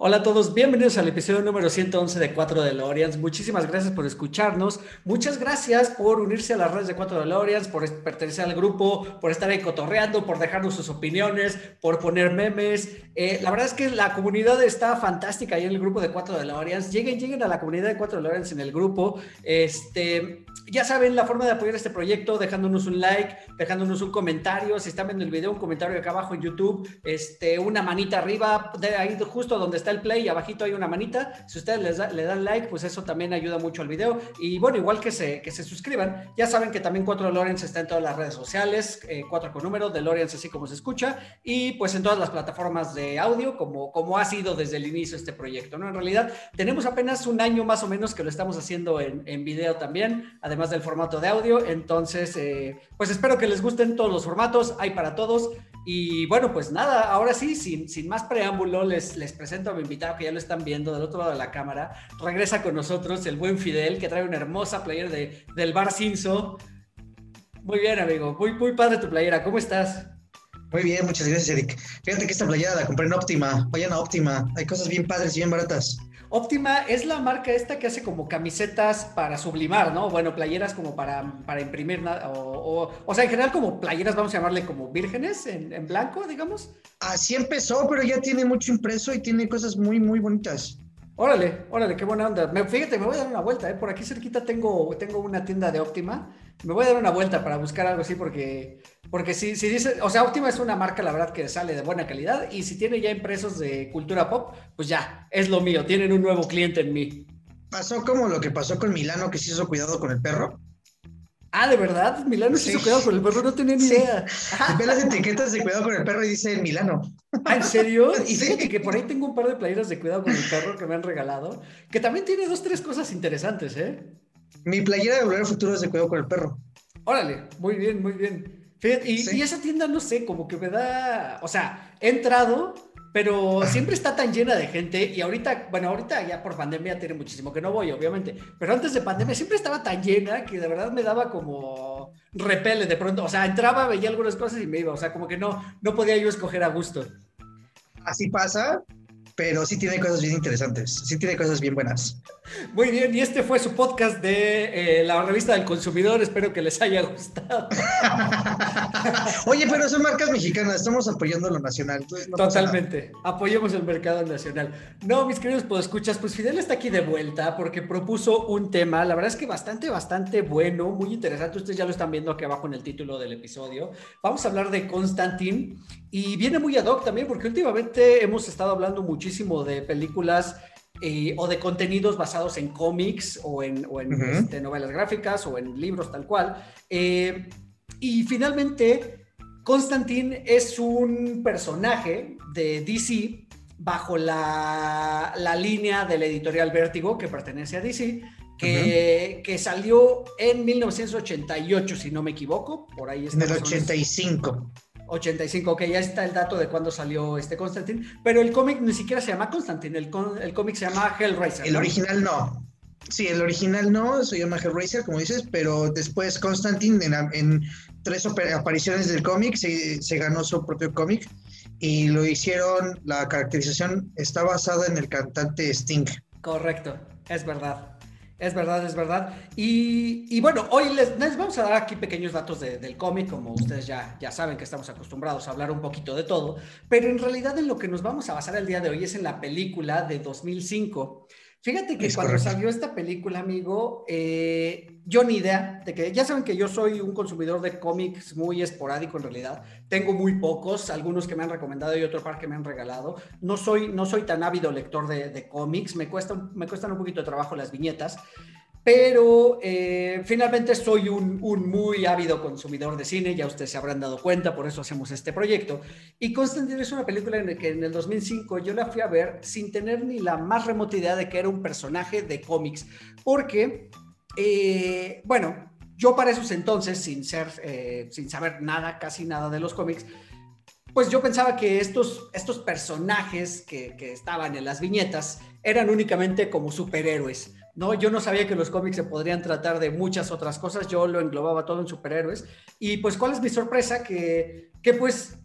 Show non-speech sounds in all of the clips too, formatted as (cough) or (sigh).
Hola a todos, bienvenidos al episodio número 111 de 4 DeLoreans. Muchísimas gracias por escucharnos. Muchas gracias por unirse a las redes de 4 DeLoreans, por pertenecer al grupo, por estar ahí cotorreando, por dejarnos sus opiniones, por poner memes. Eh, la verdad es que la comunidad está fantástica ahí en el grupo de 4 DeLoreans. Lleguen, lleguen a la comunidad de 4 DeLoreans en el grupo. Este, ya saben la forma de apoyar este proyecto, dejándonos un like, dejándonos un comentario. Si están viendo el video, un comentario acá abajo en YouTube, este, una manita arriba, de ahí justo donde está el play abajito hay una manita. Si ustedes le dan like, pues eso también ayuda mucho al video. Y bueno, igual que se, que se suscriban. Ya saben que también 4 Lorenz está en todas las redes sociales, 4 eh, con número, de así como se escucha, y pues en todas las plataformas de audio, como, como ha sido desde el inicio este proyecto, ¿no? En realidad, tenemos apenas un año más o menos que lo estamos haciendo en, en video también, además del formato de audio. Entonces, eh, pues espero que les gusten todos los formatos, hay para todos. Y bueno, pues nada, ahora sí, sin, sin más preámbulo, les, les presento a mi invitado que ya lo están viendo del otro lado de la cámara. Regresa con nosotros el buen Fidel, que trae una hermosa playera de, del Bar Cinzo. Muy bien, amigo, muy, muy padre tu playera, ¿cómo estás? Muy bien, muchas gracias, Eric. Fíjate que esta playera la compré en Óptima. Vayan a Óptima, hay cosas bien padres y bien baratas. Óptima es la marca esta que hace como camisetas para sublimar, ¿no? Bueno, playeras como para, para imprimir, o, o, sea, en general como playeras, vamos a llamarle como vírgenes en, en, blanco, digamos. Así empezó, pero ya tiene mucho impreso y tiene cosas muy, muy bonitas. Órale, órale, qué buena onda. Me, fíjate, me voy a dar una vuelta, ¿eh? Por aquí cerquita tengo, tengo una tienda de Óptima. Me voy a dar una vuelta para buscar algo así porque porque si, si dice, o sea, Optima es una marca, la verdad, que sale de buena calidad y si tiene ya impresos de cultura pop, pues ya, es lo mío, tienen un nuevo cliente en mí. Pasó como lo que pasó con Milano, que se hizo cuidado con el perro. Ah, ¿de verdad? Milano se hizo cuidado con el perro, no tenía ni idea. Ve las etiquetas de cuidado con el perro y dice Milano. ¿Ah, ¿En serio? (laughs) Y fíjate que por ahí tengo un par de playeras de cuidado con el perro que me han regalado, que también tiene dos, tres cosas interesantes, ¿eh? Mi playera de Volver al Futuro es de cuidado con el perro. Órale, muy bien, muy bien y, esa tienda, no sé, como que me da, o sea, he entrado, pero siempre está tan llena de gente y ahorita, bueno, ahorita ya por pandemia tiene muchísimo que no voy, obviamente, pero antes de pandemia siempre estaba tan llena que de verdad me daba como repele de pronto, o sea, entraba, veía algunas cosas y me iba, o sea, como que no, no podía yo escoger a gusto. Así pasa, pero sí tiene cosas bien interesantes, sí tiene cosas bien buenas. Muy bien, y este fue su podcast de eh, la revista del consumidor, espero que les haya gustado. (laughs) Oye, pero son marcas mexicanas, estamos apoyando lo nacional. Totalmente, apoyemos el mercado nacional. No, mis queridos escuchas, pues Fidel está aquí de vuelta porque propuso un tema, la verdad es que bastante, bastante bueno, muy interesante, ustedes ya lo están viendo aquí abajo en el título del episodio. Vamos a hablar de Constantine y viene muy ad hoc también porque últimamente hemos estado hablando muchísimo de películas eh, o de contenidos basados en cómics o en, este, novelas gráficas o en libros tal cual. Eh, y finalmente, Constantine es un personaje de DC bajo la, la línea de la editorial Vértigo que pertenece a DC. Que, que, salió en 1988, si no me equivoco, por ahí está. En el 85. 85, ok, ya está el dato de cuándo salió este Constantine, pero el cómic ni siquiera se llama Constantine, el, el cómic se llama Hellraiser. El original no. Sí, el original no, se llama Hellraiser, como dices, pero después Constantine en, tres apariciones del cómic se, se, ganó su propio cómic y lo hicieron, la caracterización está basada en el cantante Sting. Correcto, es verdad. Es verdad, es verdad. Y, bueno, hoy les, vamos a dar aquí pequeños datos del cómic, como ustedes ya, ya saben que estamos acostumbrados a hablar un poquito de todo, pero en realidad en lo que nos vamos a basar el día de hoy es en la película de 2005 Fíjate que cuando salió esta película, amigo, eh, yo ni idea de que, ya saben que yo soy un consumidor de cómics muy esporádico en realidad, tengo muy pocos, algunos que me han recomendado y otro par que me han regalado, no soy, no soy tan ávido lector de, de cómics, me, cuesta, me cuestan un poquito de trabajo las viñetas, pero eh, finalmente soy un, muy ávido consumidor de cine, ya ustedes se habrán dado cuenta, por eso hacemos este proyecto. Y Constantine es una película en la que en el 2005 yo la fui a ver sin tener ni la más remota idea de que era un personaje de cómics, porque, eh, bueno, yo para esos entonces, sin, ser, eh, sin saber nada, casi nada de los cómics, pues yo pensaba que estos, estos personajes que, que, estaban en las viñetas eran únicamente como superhéroes, ¿no? Yo no sabía que los cómics se podrían tratar de muchas otras cosas, yo lo englobaba todo en superhéroes. Y pues, ¿cuál es mi sorpresa? Que, que pues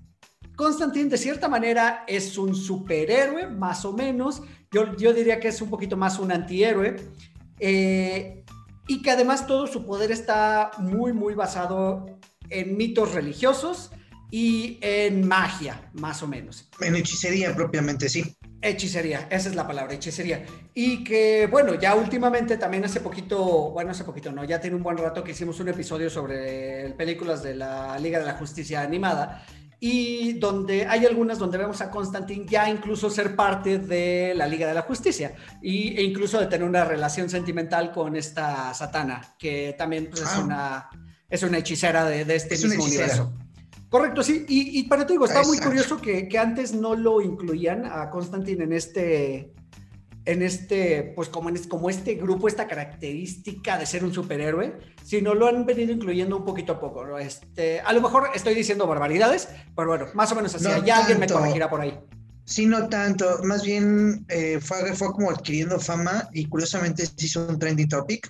Constantine de cierta manera es un superhéroe, más o menos. Yo, yo diría que es un poquito más un antihéroe. Eh, y que además todo su poder está muy, muy basado en mitos religiosos y en magia, más o menos. En hechicería propiamente, sí. Hechicería, esa es la palabra, hechicería. Y que, bueno, ya últimamente, también hace poquito, bueno, hace poquito, no, ya tiene un buen rato que hicimos un episodio sobre películas de la Liga de la Justicia animada y donde hay algunas donde vemos a Constantine ya incluso ser parte de la Liga de la Justicia y, e incluso de tener una relación sentimental con esta Satana, que también pues, es, ah. una, es una hechicera de, de este mismo universo. Correcto, sí. Y, y para ti digo, está muy curioso que, que, antes no lo incluían a Constantine en este, en este, pues como, en, como este grupo, esta característica de ser un superhéroe, sino lo han venido incluyendo un poquito a poco. Este, a lo mejor estoy diciendo barbaridades, pero bueno, más o menos así. ya alguien me corregirá por ahí. Sí, no tanto. Más bien eh, fue, fue como adquiriendo fama y curiosamente se hizo un trending topic.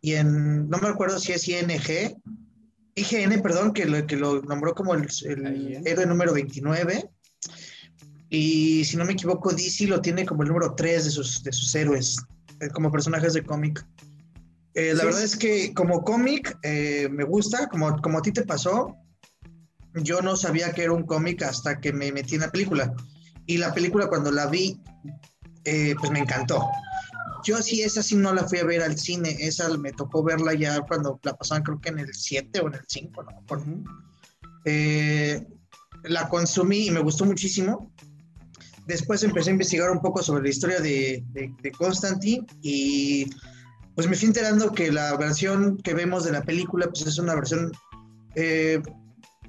Y en, no me acuerdo si es ING, IGN, perdón, que lo, que lo nombró como el, el héroe número 29 y si no me equivoco, DC lo tiene como el número 3 de sus, de sus héroes, eh, como personajes de cómic. Eh, la verdad es que como cómic eh, me gusta, como, como a ti te pasó, yo no sabía que era un cómic hasta que me metí en la película. Y la película cuando la vi, pues me encantó. Yo sí, esa sí no la fui a ver al cine, esa me tocó verla ya cuando la pasaban creo que en el 7 o en el 5, ¿no? la consumí y me gustó muchísimo. Después empecé a investigar un poco sobre la historia de, de, Constantine y pues me fui enterando que la versión que vemos de la película pues es una versión, eh,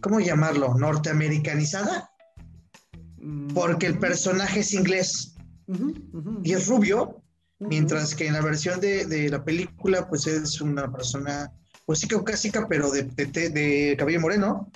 ¿cómo llamarlo? Norteamericanizada. Porque el personaje es inglés y es rubio, mientras que en la versión de, de, la película pues es una persona pues sí caucásica, pero de, de, cabello moreno.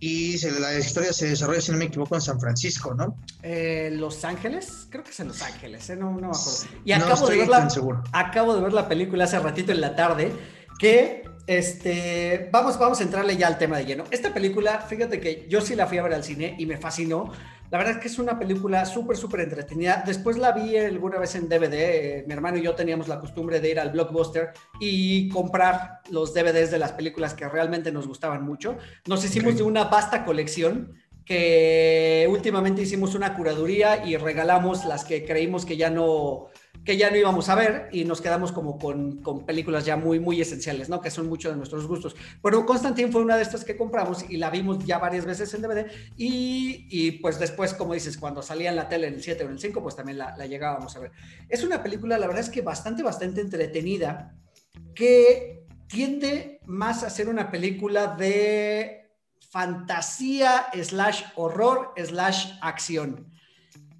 Y la historia se desarrolla, si no me equivoco, en San Francisco, ¿no? Eh, ¿Los Ángeles? Creo que es en Los Ángeles, ¿eh? no, no me acuerdo. Y acabo, de ver la, acabo de ver la película hace ratito en la tarde, que este, vamos, vamos a entrarle ya al tema de lleno. Esta película, fíjate que yo sí la fui a ver al cine y me fascinó. La verdad es que es una película súper, súper entretenida. Después la vi alguna vez en DVD. Eh, mi hermano y yo teníamos la costumbre de ir al blockbuster y comprar los DVDs de las películas que realmente nos gustaban mucho. Nos hicimos de una vasta colección que últimamente hicimos una curaduría y regalamos las que creímos que ya no que ya no íbamos a ver y nos quedamos como con, con, películas ya muy, muy esenciales, ¿no? Que son muchos de nuestros gustos. Pero Constantine fue una de estas que compramos y la vimos ya varias veces en DVD y, y pues después, como dices, cuando salía en la tele en el 7 o en el 5, pues también la, la llegábamos a ver. Es una película, la verdad es que bastante, bastante entretenida, que tiende más a ser una película de fantasía slash horror slash acción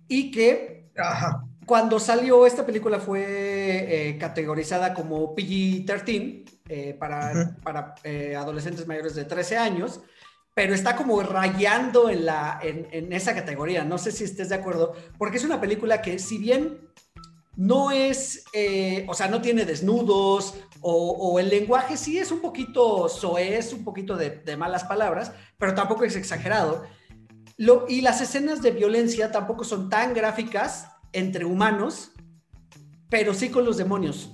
y que... Ajá cuando salió esta película fue eh, categorizada como PG-13 eh, para, para eh, adolescentes mayores de 13 años, pero está como rayando en, la, en, esa categoría. No sé si estés de acuerdo, porque es una película que si bien no es, o sea, no tiene desnudos o, el lenguaje sí es un poquito soez, un poquito de, de malas palabras, pero tampoco es exagerado. Lo, y las escenas de violencia tampoco son tan gráficas entre humanos, pero sí con los demonios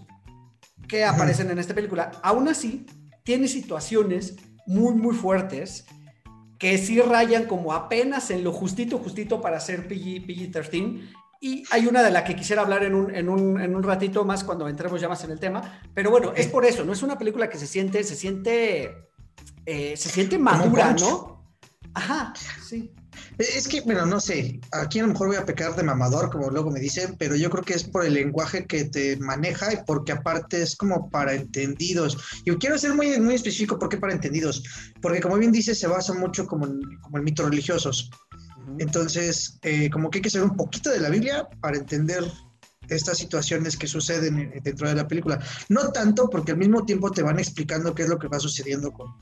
que aparecen en esta película. Aún así, tiene situaciones muy, muy fuertes que sí rayan como apenas en lo justito, justito para ser PG, PG-13. Y hay una de la que quisiera hablar en un, en, un, en un, ratito más cuando entremos ya más en el tema. Pero bueno, es por eso, no es una película que se siente, se siente, eh, se siente madura, ¿no? Ajá, sí. Es que, bueno, no sé, aquí a lo mejor voy a pecar de mamador, como luego me dicen, pero yo creo que es por el lenguaje que te maneja y porque aparte es como para entendidos. Y quiero ser muy, muy específico porque para entendidos, porque como bien dices, se basa mucho como en, como en mitos religiosos. Entonces, eh, como que hay que saber un poquito de la Biblia para entender estas situaciones que suceden dentro de la película. No tanto porque al mismo tiempo te van explicando qué es lo que va sucediendo con,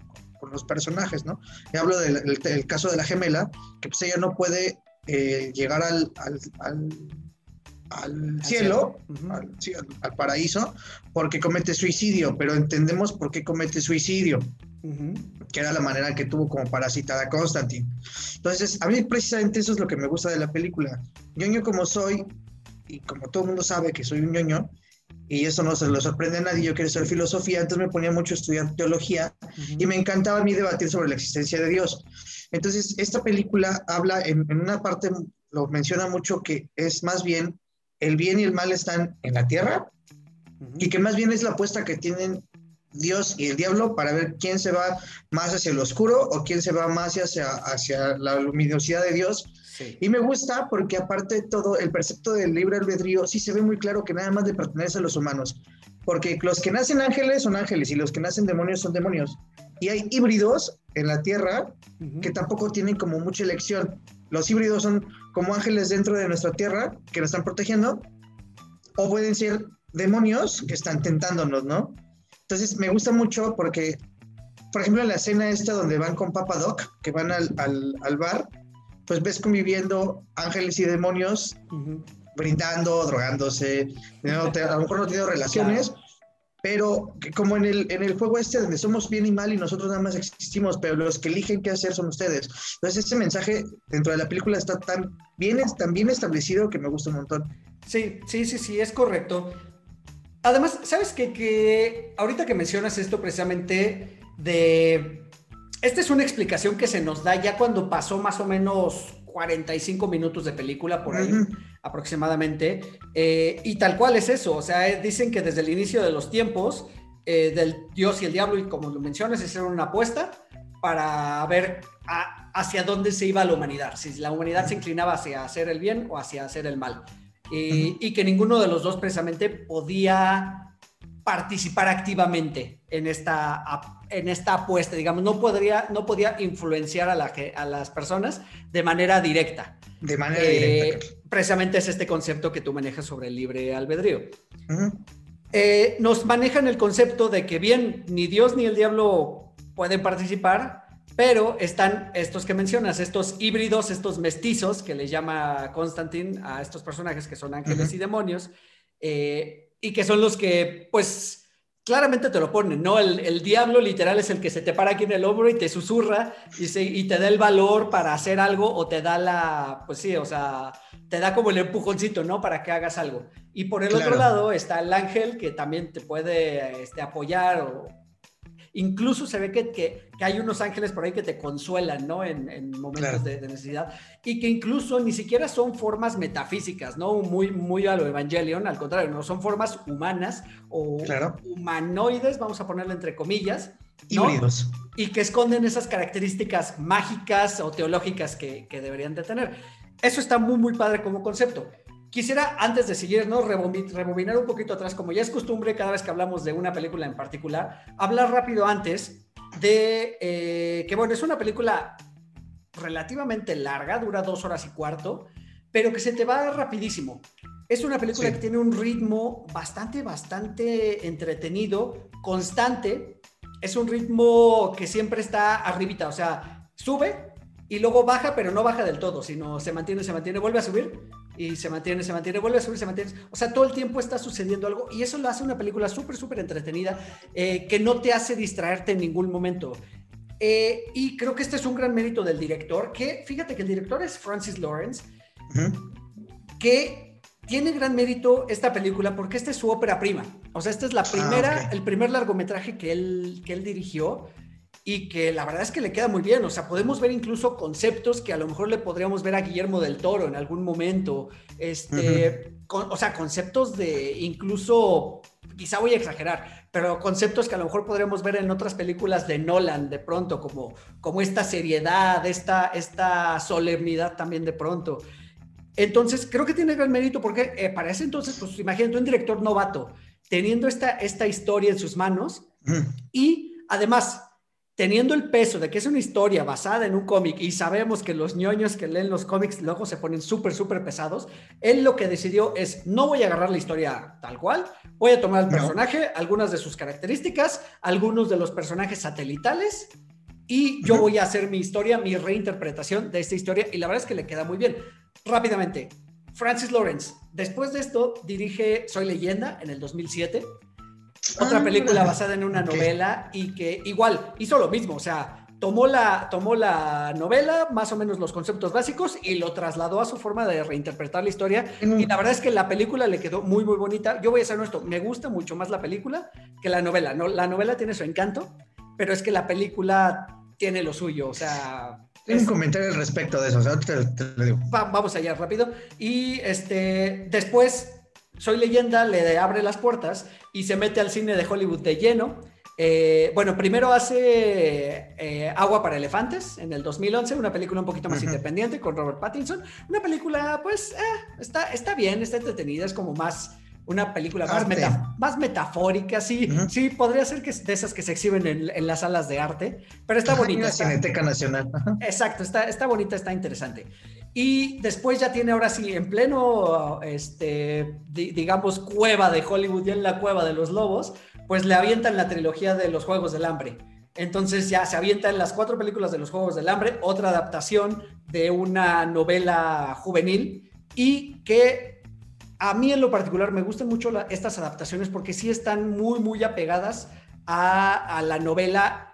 los personajes, ¿no? Y hablo del, caso de la gemela, que pues ella no puede eh, llegar al, al, cielo, al, paraíso, porque comete suicidio, pero entendemos por qué comete suicidio, que era la manera que tuvo como para citar a Constantine. Entonces, a mí precisamente eso es lo que me gusta de la película. Ñoño como soy, y como todo el mundo sabe que soy un ñoño, y eso no se lo sorprende a nadie, yo quiero estudiar filosofía, entonces me ponía mucho a estudiar teología y me encantaba a mí debatir sobre la existencia de Dios. Entonces, esta película habla en, en una parte, lo menciona mucho, que es más bien el bien y el mal están en la tierra y que más bien es la apuesta que tienen Dios y el diablo para ver quién se va más hacia el oscuro o quién se va más hacia, hacia la luminosidad de Dios. Y me gusta porque aparte de todo, el precepto del libre albedrío sí se ve muy claro que nada más le pertenece a los humanos. Porque los que nacen ángeles son ángeles y los que nacen demonios son demonios. Y hay híbridos en la tierra que tampoco tienen como mucha elección. Los híbridos son como ángeles dentro de nuestra tierra que nos están protegiendo, o pueden ser demonios que están tentándonos, ¿no? Entonces me gusta mucho porque, por ejemplo, en la escena esta donde van con Papa Doc, que van al, al, bar, pues ves conviviendo ángeles y demonios, brindando, drogándose, a lo mejor no tienen relaciones, pero como en el, en el juego este donde somos bien y mal y nosotros nada más existimos, pero los que eligen qué hacer son ustedes. Entonces este mensaje dentro de la película está tan bien, tan bien establecido que me gusta un montón. Sí, sí, sí, sí, es correcto. Además, ¿sabes qué? Que ahorita que mencionas esto precisamente de... Esta es una explicación que se nos da ya cuando pasó más o menos 45 minutos de película por ahí aproximadamente. Eh, y tal cual es eso, o sea, dicen que desde el inicio de los tiempos eh, del Dios y el diablo, y como lo mencionas, hicieron una apuesta para ver hacia dónde se iba la humanidad, si la humanidad se inclinaba hacia hacer el bien o hacia hacer el mal. Y que ninguno de los dos precisamente podía participar activamente en esta, en esta apuesta, digamos, no, podría, no podía influenciar a, la, a las personas de manera directa. De manera directa. Eh, precisamente es este concepto que tú manejas sobre el libre albedrío. Eh, nos manejan el concepto de que bien, ni Dios ni el diablo pueden participar, pero están estos que mencionas, estos híbridos, estos mestizos que le llama Constantine a estos personajes que son ángeles y demonios. Eh, y que son los que, pues, claramente te lo ponen, ¿no? El, diablo literal es el que se te para aquí en el hombro y te susurra y, y te da el valor para hacer algo o te da la, pues sí, o sea, te da como el empujoncito, ¿no? Para que hagas algo. Y por el otro lado está el ángel que también te puede este, apoyar o Incluso se ve que, que, hay unos ángeles por ahí que te consuelan, ¿no? En, momentos de, necesidad. Y que incluso ni siquiera son formas metafísicas, ¿no? Muy, muy a lo Evangelion, al contrario, no son formas humanas o humanoides, vamos a ponerlo entre comillas. Híbridos. Y que esconden esas características mágicas o teológicas que, que deberían de tener. Eso está muy, muy padre como concepto. Quisiera, antes de seguir, ¿no? rebobinar un poquito atrás, como ya es costumbre cada vez que hablamos de una película en particular, hablar rápido antes de eh, que, bueno, es una película relativamente larga, dura dos horas y cuarto, pero que se te va rapidísimo. Es una película que tiene un ritmo bastante, bastante entretenido, constante. Es un ritmo que siempre está arribita, o sea, sube y luego baja, pero no baja del todo, sino se mantiene, se mantiene, vuelve a subir y se mantiene, se mantiene, vuelve a subir, se mantiene. O sea, todo el tiempo está sucediendo algo y eso lo hace una película súper, súper entretenida eh, que no te hace distraerte en ningún momento. Eh, y creo que este es un gran mérito del director, que fíjate que el director es Francis Lawrence, que tiene gran mérito esta película porque esta es su ópera prima. O sea, esta es la ah, primera, el primer largometraje que él, que él dirigió y que la verdad es que le queda muy bien. O sea, podemos ver incluso conceptos que a lo mejor le podríamos ver a Guillermo del Toro en algún momento. Este, o sea, conceptos de incluso, quizá voy a exagerar, pero conceptos que a lo mejor podríamos ver en otras películas de Nolan de pronto, como, como esta seriedad, esta, esta solemnidad también de pronto. Entonces, creo que tiene gran mérito porque eh, para ese entonces, pues imagínate un director novato teniendo esta, esta historia en sus manos y además teniendo el peso de que es una historia basada en un cómic y sabemos que los ñoños que leen los cómics luego se ponen súper, súper pesados, él lo que decidió es, no voy a agarrar la historia tal cual, voy a tomar el personaje, algunas de sus características, algunos de los personajes satelitales y yo voy a hacer mi historia, mi reinterpretación de esta historia y la verdad es que le queda muy bien. Rápidamente, Francis Lawrence, después de esto dirige Soy leyenda en el 2007, otra Ah, película basada en una novela y que igual hizo lo mismo, o sea, tomó la, tomó la novela, más o menos los conceptos básicos y lo trasladó a su forma de reinterpretar la historia Mm. y la verdad es que la película le quedó muy, muy bonita. Yo voy a ser honesto, me gusta mucho más la película que la novela. No, la novela tiene su encanto, pero es que la película tiene lo suyo. O sea, Tengo un es- comentario al respecto de eso, o sea, te, te lo digo. va- vamos allá rápido. Y este, después, Soy Leyenda le abre las puertas y se mete al cine de Hollywood de lleno. Eh, bueno, primero hace eh, Agua para Elefantes en el 2011, una película un poquito más Ujú. independiente con Robert Pattinson. Una película, pues, eh, está, está bien, está entretenida, es como más una película más, meta- más metafórica, sí, sí, podría ser que es de esas que se exhiben en, en las salas de arte, pero está bonita. la está- Cineteca Nacional. Exacto, está, está bonita, está interesante. Y después ya tiene ahora sí, en pleno, este, di- digamos, cueva de Hollywood, ya en la cueva de los lobos, pues le avientan la trilogía de los Juegos del Hambre. Entonces ya se avientan las cuatro películas de los Juegos del Hambre, otra adaptación de una novela juvenil y que a mí en lo particular me gustan mucho estas adaptaciones porque sí están muy, muy apegadas a, a la novela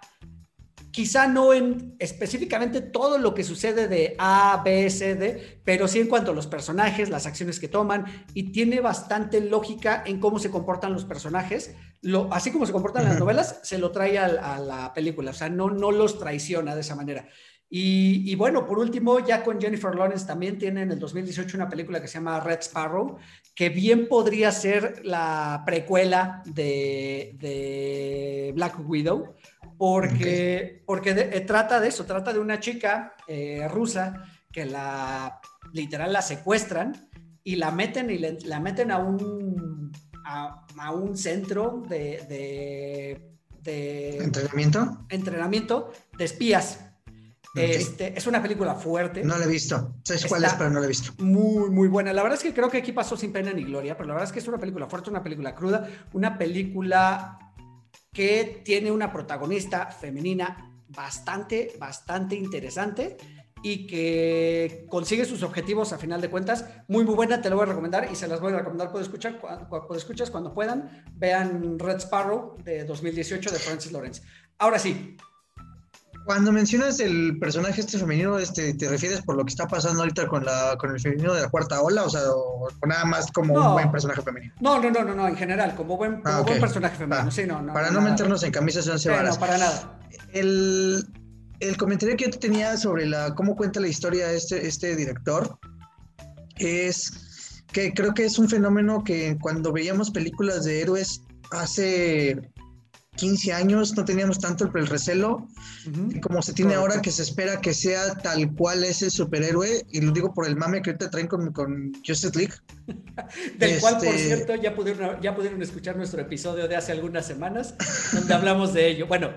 quizá no en específicamente todo lo que sucede de A, B, C, D, pero sí en cuanto a los personajes, las acciones que toman, y tiene bastante lógica en cómo se comportan los personajes. Lo, así como se comportan las novelas, se lo trae a, la película, o sea, no, no los traiciona de esa manera. Y, y bueno, por último, ya con Jennifer Lawrence también tiene en el 2018 una película que se llama Red Sparrow, que bien podría ser la precuela de, de Black Widow, porque, porque de- eh, trata de eso, trata de una chica eh, rusa que la literal la secuestran y la meten y le- la meten a un a, a un centro de, de, de ¿Entrenamiento? entrenamiento de espías. Ok. Este, es una película fuerte. No la he visto. ¿Sabes cuál es? Pero no la he visto. Muy, muy buena. La verdad es que creo que aquí pasó sin pena ni gloria, pero la verdad es que es una película fuerte, una película cruda, una película que tiene una protagonista femenina bastante, bastante interesante y que consigue sus objetivos a final de cuentas. Muy, muy buena, te la voy a recomendar y se las voy a recomendar. Puedo escuchar, escuchas cuando puedan. Vean Red Sparrow de 2018 de Francis Lawrence. Ahora sí, Cuando mencionas el personaje este femenino, este, ¿te refieres por lo que está pasando ahorita con, la, con el femenino de la cuarta ola? O sea, o, o nada más como No. un buen personaje femenino. no, no, no, no, no, en general, como buen, como Ah, buen personaje femenino. Ah, sí, no, no, Para no nada. meternos en camisas de once Sí, no, varas. para nada. El, el comentario que yo te tenía sobre la, cómo cuenta la historia este, este director es que creo que es un fenómeno que cuando veíamos películas de héroes hace 15 años no teníamos tanto el recelo Ujú. como se tiene Correcto. ahora que se espera que sea tal cual es el superhéroe y lo digo por el mame que ahorita traen con, con Justice League (laughs) Del cual, por Este- cierto, ya pudieron, ya pudieron escuchar nuestro episodio de hace algunas semanas, donde hablamos de ello. Bueno,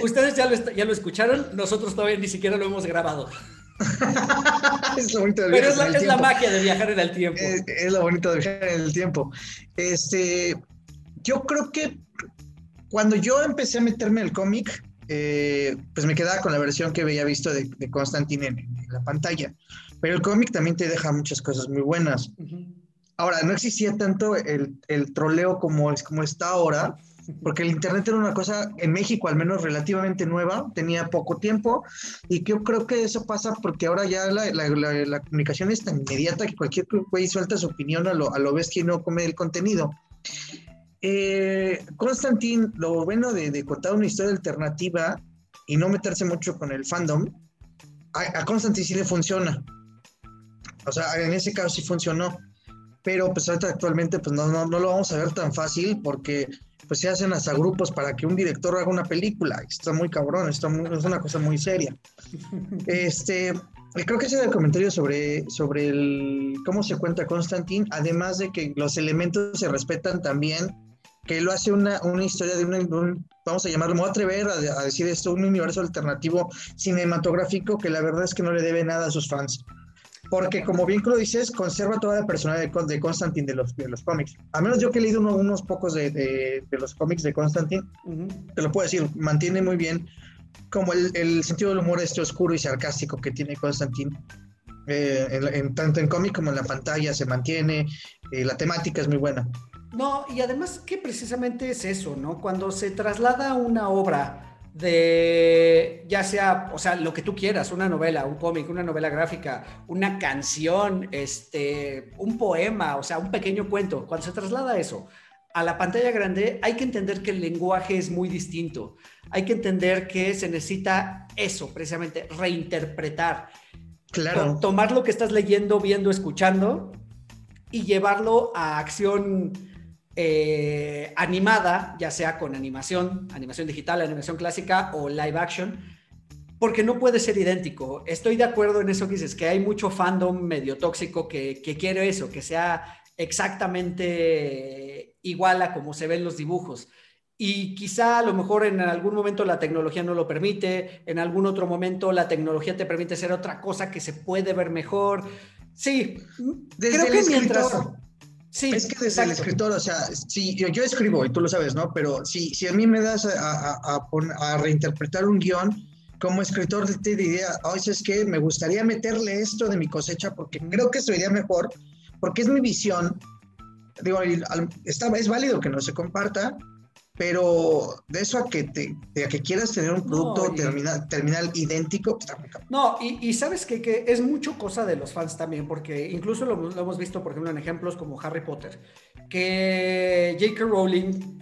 ustedes ya lo, ya lo escucharon, nosotros todavía ni siquiera lo hemos grabado. (laughs) es lo bonito del Pero es la, es la magia de viajar en el tiempo. Es, es lo bonito de viajar en el tiempo. Este, yo creo que cuando yo empecé a meterme en el cómic, eh, pues me quedaba con la versión que había visto de, de Constantine en, en la pantalla. Pero el cómic también te deja muchas cosas muy buenas. Ujú. Ahora, no existía tanto el, el troleo como, es, como está ahora, porque el Internet era una cosa, en México al menos, relativamente nueva, tenía poco tiempo, y que yo creo que eso pasa porque ahora ya la, la- la- la comunicación es tan inmediata que cualquier güey suelta su opinión a lo, a lo bestia y no come el contenido. Eh, Constantine, lo bueno de, de contar una historia alternativa y no meterse mucho con el fandom, a, a Constantine sí le funciona. O sea, en ese caso sí funcionó pero pues actualmente pues no, no, no lo vamos a ver tan fácil porque pues se hacen hasta grupos para que un director haga una película. Está muy cabrón, está muy- es una cosa muy seria. (laughs) Este, creo que ese era el comentario sobre, sobre el, cómo se cuenta Constantine, además de que los elementos se respetan también, que lo hace una, una historia de una- un, vamos a llamarlo, me voy a atrever a, a decir esto, un universo alternativo cinematográfico que la verdad es que no le debe nada a sus fans. Porque como bien que lo dices, conserva toda la personalidad de, de Constantine de los, de los cómics. A menos yo que he leído uno- unos pocos de, de- de los cómics de Constantine, te lo puedo decir, mantiene muy bien como el, sentido del humor este oscuro y sarcástico que tiene Constantine. Eh, en, tanto en cómic como en la pantalla se mantiene, eh, la temática es muy buena. No, y además que precisamente es eso, ¿no? Cuando se traslada una obra de, ya sea, o sea, lo que tú quieras, una novela, un cómic, una novela gráfica, una canción, este, un poema, o sea, un pequeño cuento, cuando se traslada eso a la pantalla grande, hay que entender que el lenguaje es muy distinto. Hay que entender que se necesita eso, precisamente, reinterpretar. Claro. Tomar lo que estás leyendo, viendo, escuchando y llevarlo a acción eh, animada, ya sea con animación, animación digital, animación clásica o live action, porque no puede ser idéntico. Estoy de acuerdo en eso que dices, que hay mucho fandom medio tóxico que, que quiere eso, que sea exactamente igual a como se ven los dibujos. Y quizá a lo mejor en algún momento la tecnología no lo permite, en algún otro momento la tecnología te permite hacer otra cosa que se puede ver mejor. Sí, desde creo que mientras... Sí, es que desde el escritor, o sea, sí, yo, yo, escribo y tú lo sabes, ¿no? Pero si, si a mí me das a, a, a, reinterpretar un guion, como escritor te diría, oh, es que me gustaría meterle esto de mi cosecha porque creo que sería mejor, porque es mi visión digo, está, es válido que no se comparta, pero de eso a que, te, que quieras tener un producto terminal, terminal, idéntico, pues, muy No, y, sabes que, que, es mucho cosa de los fans también, porque incluso lo, lo, hemos visto, por ejemplo, en ejemplos como Harry Potter, que J.K. Rowling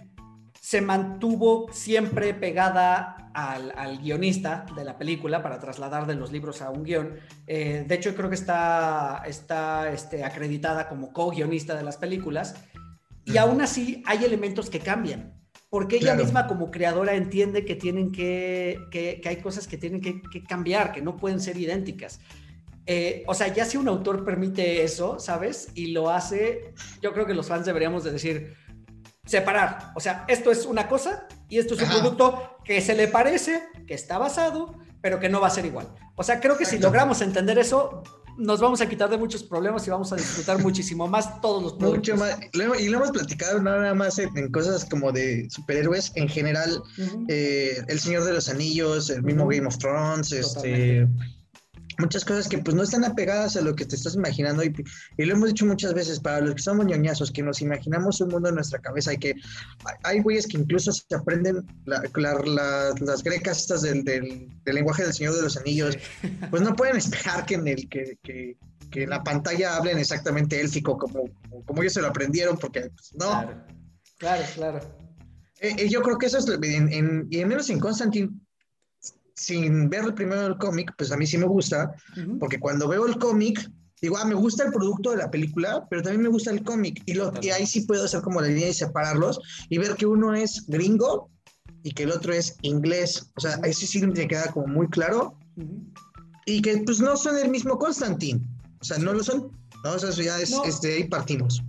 se mantuvo siempre pegada al, guionista de la película para trasladar de los libros a un guion. Eh, de hecho, creo que está, está este, acreditada como co-guionista de las películas. Y aún así hay elementos que cambian, porque ella misma como creadora entiende que, tienen que, que, hay cosas que tienen que, cambiar, que no pueden ser idénticas. Eh, o sea, ya si un autor permite eso, ¿sabes? Y lo hace, yo creo que los fans deberíamos de decir, separar. O sea, esto es una cosa y esto es un producto que se le parece, que está basado, pero que no va a ser igual. O sea, creo que si logramos entender eso, nos vamos a quitar de muchos problemas y vamos a disfrutar muchísimo más todos los productos. Mucho más. Y lo hemos platicado nada más en, cosas como de superhéroes en general. Eh, el Señor de los Anillos, el mismo Game of Thrones, este muchas cosas que pues no están apegadas a lo que te estás imaginando y, lo hemos dicho muchas veces para los que somos ñoñazos que nos imaginamos un mundo en nuestra cabeza y que hay güeyes que incluso se aprenden las grecas estas del, del, lenguaje del Señor de los Anillos pues no pueden esperar que en el que, que, en la pantalla hablen exactamente élfico como, como ellos se lo aprendieron porque pues, no claro claro, claro. Eh, eh, yo creo que eso es en, y en menos en Constantine sin ver el primero el cómic, pues a mí sí me gusta, porque cuando veo el cómic, digo, ah, me gusta el producto de la película, pero también me gusta el cómic. Y, lo, y ahí sí puedo hacer como la línea y separarlos y ver que uno es gringo y que el otro es inglés. O sea, ahí sí me queda como muy claro. Y que pues no son el mismo Constantine. O sea, no lo son. No, o sea, eso ya es, este, ahí partimos.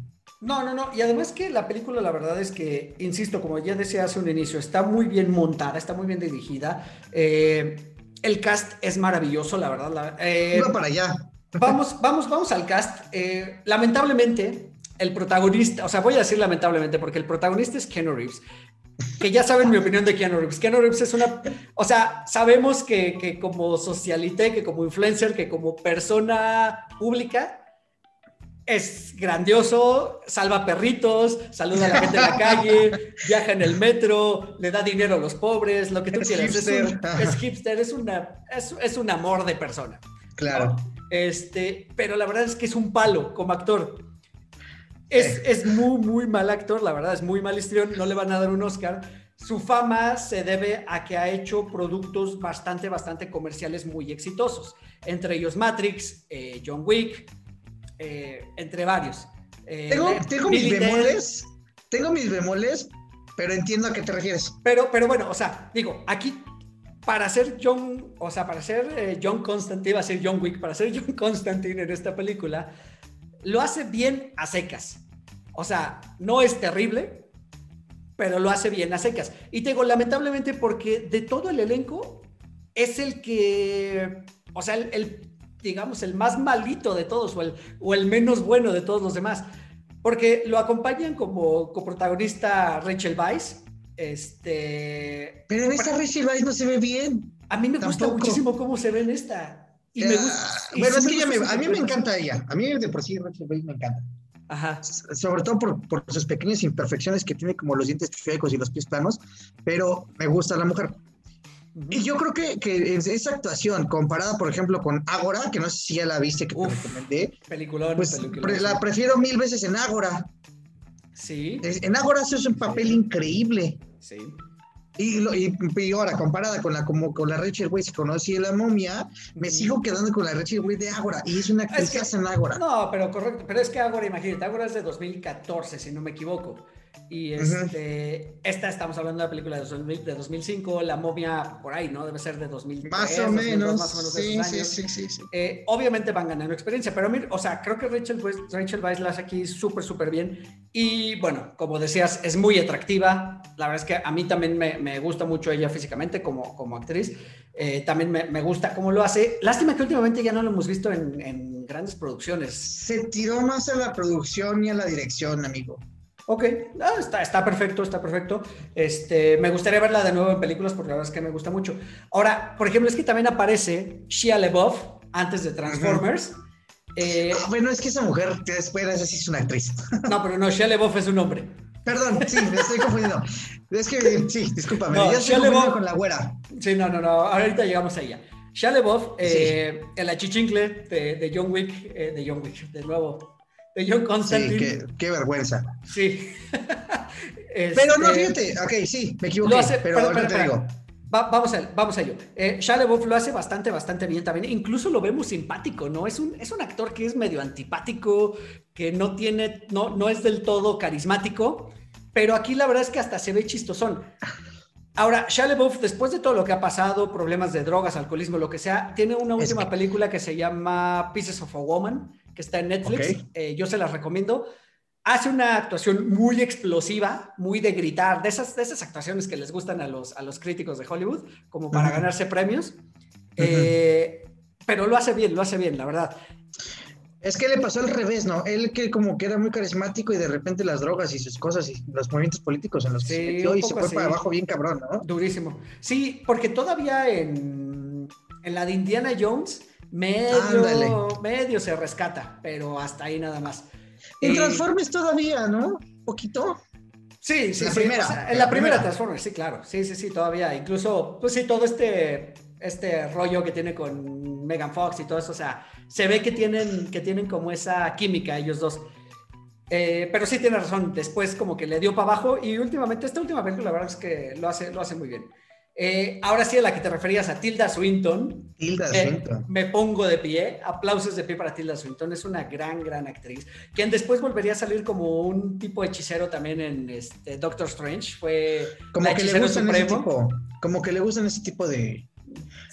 No, no, no. Y además que la película, la verdad es que, insisto, como ya decía hace un inicio, está muy bien montada, está muy bien dirigida. Eh, el cast es maravilloso, la verdad. Eh, para allá. (laughs) Vamos, vamos, vamos al cast. Eh, lamentablemente, el protagonista, o sea, voy a decir lamentablemente, porque el protagonista es Keanu Reeves. Que ya saben mi opinión de Keanu Reeves. Keanu Reeves es una. O sea, sabemos que, que como socialité, que como influencer, que como persona pública, es grandioso, salva perritos, saluda a la gente en la calle, (laughs) viaja en el metro, le da dinero a los pobres, lo que tú quieras. Es, hipster, es, una, es, un amor de persona. Claro. Este, pero la verdad es que es un palo como actor. Es, es muy, muy mal actor, la verdad, es muy mal histrión, no le van a dar un Oscar. Su fama se debe a que ha hecho productos bastante, bastante comerciales muy exitosos, entre ellos Matrix, eh, John Wick, eh, entre varios. Eh, tengo, mis bemoles, tengo mis bemoles, pero entiendo a qué te refieres. Pero, pero bueno, o sea, digo, aquí para ser John, o sea, para ser eh, John Constantine, iba a ser John Wick, para ser (laughs) John Constantine en esta película, lo hace bien a secas. O sea, no es terrible, pero lo hace bien a secas. Y te digo, lamentablemente, porque de todo el elenco es el que, o sea, el digamos, el más malito de todos o el, o el menos bueno de todos los demás. Porque lo acompañan como coprotagonista Rachel Weisz. Este. Pero en esta Rachel Weisz no se ve bien. A mí me gusta muchísimo cómo se ve en esta. Y me gusta, bueno, es que a mí me encanta ella. A mí de por sí Rachel Weisz me encanta. Ajá. Sobre todo por, por, sus pequeñas imperfecciones que tiene, como los dientes chuecos y los pies planos, pero me gusta la mujer. Y yo creo que, que esa actuación, comparada, por ejemplo, con Ágora, que no sé si ya la viste, que te recomendé, peliculón, pues la prefiero mil veces en Ágora. Sí. En Ágora es un papel increíble. Sí. Y, y, ahora, comparada con la, como, con la Rachel Weisz que conocí la momia, me sigo quedando con la Rachel Weisz de Ágora. Y es una actriz en Ágora. No, pero correcto. Pero es que Ágora, imagínate, Ágora es de 2014, si no me equivoco. Y este, esta estamos hablando de la película de, 2005, La momia por ahí, ¿no? Debe ser de 2003. Más o menos. más o menos sí, sí, sí, sí, sí. Eh, obviamente van ganando experiencia, pero a mí, o sea, creo que Rachel, pues, Rachel Weisz la hace aquí súper, súper bien. Y bueno, como decías, es muy atractiva. La verdad es que a mí también me, me gusta mucho ella físicamente como, como actriz. Eh, también me, me, gusta cómo lo hace. Lástima que últimamente ya no lo hemos visto en, en grandes producciones. Se tiró más a la producción y a la dirección, amigo. Ok, ah, está, está perfecto, está perfecto. Este, me gustaría verla de nuevo en películas porque la verdad es que me gusta mucho. Ahora, por ejemplo, es que también aparece Shia LaBeouf antes de Transformers. Eh, ah, bueno, es que esa mujer, después esa sí es una actriz. (laughs) No, pero no, Shia LaBeouf es un hombre. Perdón, sí, me estoy confundiendo. Es que, sí, discúlpame, no, estoy confundiendo con la güera. Sí, no, no, no, ahorita llegamos a ella. Shia LaBeouf, eh, el achichincle de, de John Wick, eh, de John Wick, de nuevo, de John Constantine. Sí, qué, vergüenza. Sí. (laughs) Pero no, este, fíjate, ok, sí, me equivoqué, pero, ahora te digo. vamos, a, vamos a ello. Eh, Shia lo hace bastante, bastante bien también. Incluso lo vemos simpático, ¿no? Es un, es un actor que es medio antipático, que no tiene, no, no es del todo carismático, pero aquí la verdad es que hasta se ve chistosón. Ahora, Shia LaBeouf, después de todo lo que ha pasado, problemas de drogas, alcoholismo, lo que sea, tiene una última película que se llama Pieces of a Woman, que está en Netflix. Eh, yo se las recomiendo. Hace una actuación muy explosiva, muy de gritar, de esas, de esas actuaciones que les gustan a los, a los críticos de Hollywood, como para ganarse premios. Eh, pero lo hace bien, lo hace bien, la verdad. Es que le pasó al revés, ¿no? Él que como que era muy carismático y de repente las drogas y sus cosas y los movimientos políticos en los que se metió y se fue para abajo bien cabrón, ¿no? Durísimo. Sí, porque todavía en, en la de Indiana Jones medio, medio se rescata, pero hasta ahí nada más. En Transformers todavía, ¿no? Poquito. Sí, sí, la Primera, en la, primera, Transformers, sí, claro. Sí, sí, sí, todavía. Incluso, pues sí, todo este, este rollo que tiene con Megan Fox y todo eso, o sea, se ve que tienen, que tienen como esa química ellos dos. Eh, pero sí tiene razón, después como que le dio para abajo y últimamente, esta última película, la verdad es que lo hace, lo hace muy bien. Eh, ahora sí, a la que te referías, a Tilda Swinton. Tilda Swinton. Me pongo de pie, aplausos de pie para Tilda Swinton. Es una gran, gran actriz. Quien después volvería a salir como un tipo hechicero también en este, Doctor Strange. Fue como que le gustan ese tipo, Como que le gustan ese tipo de.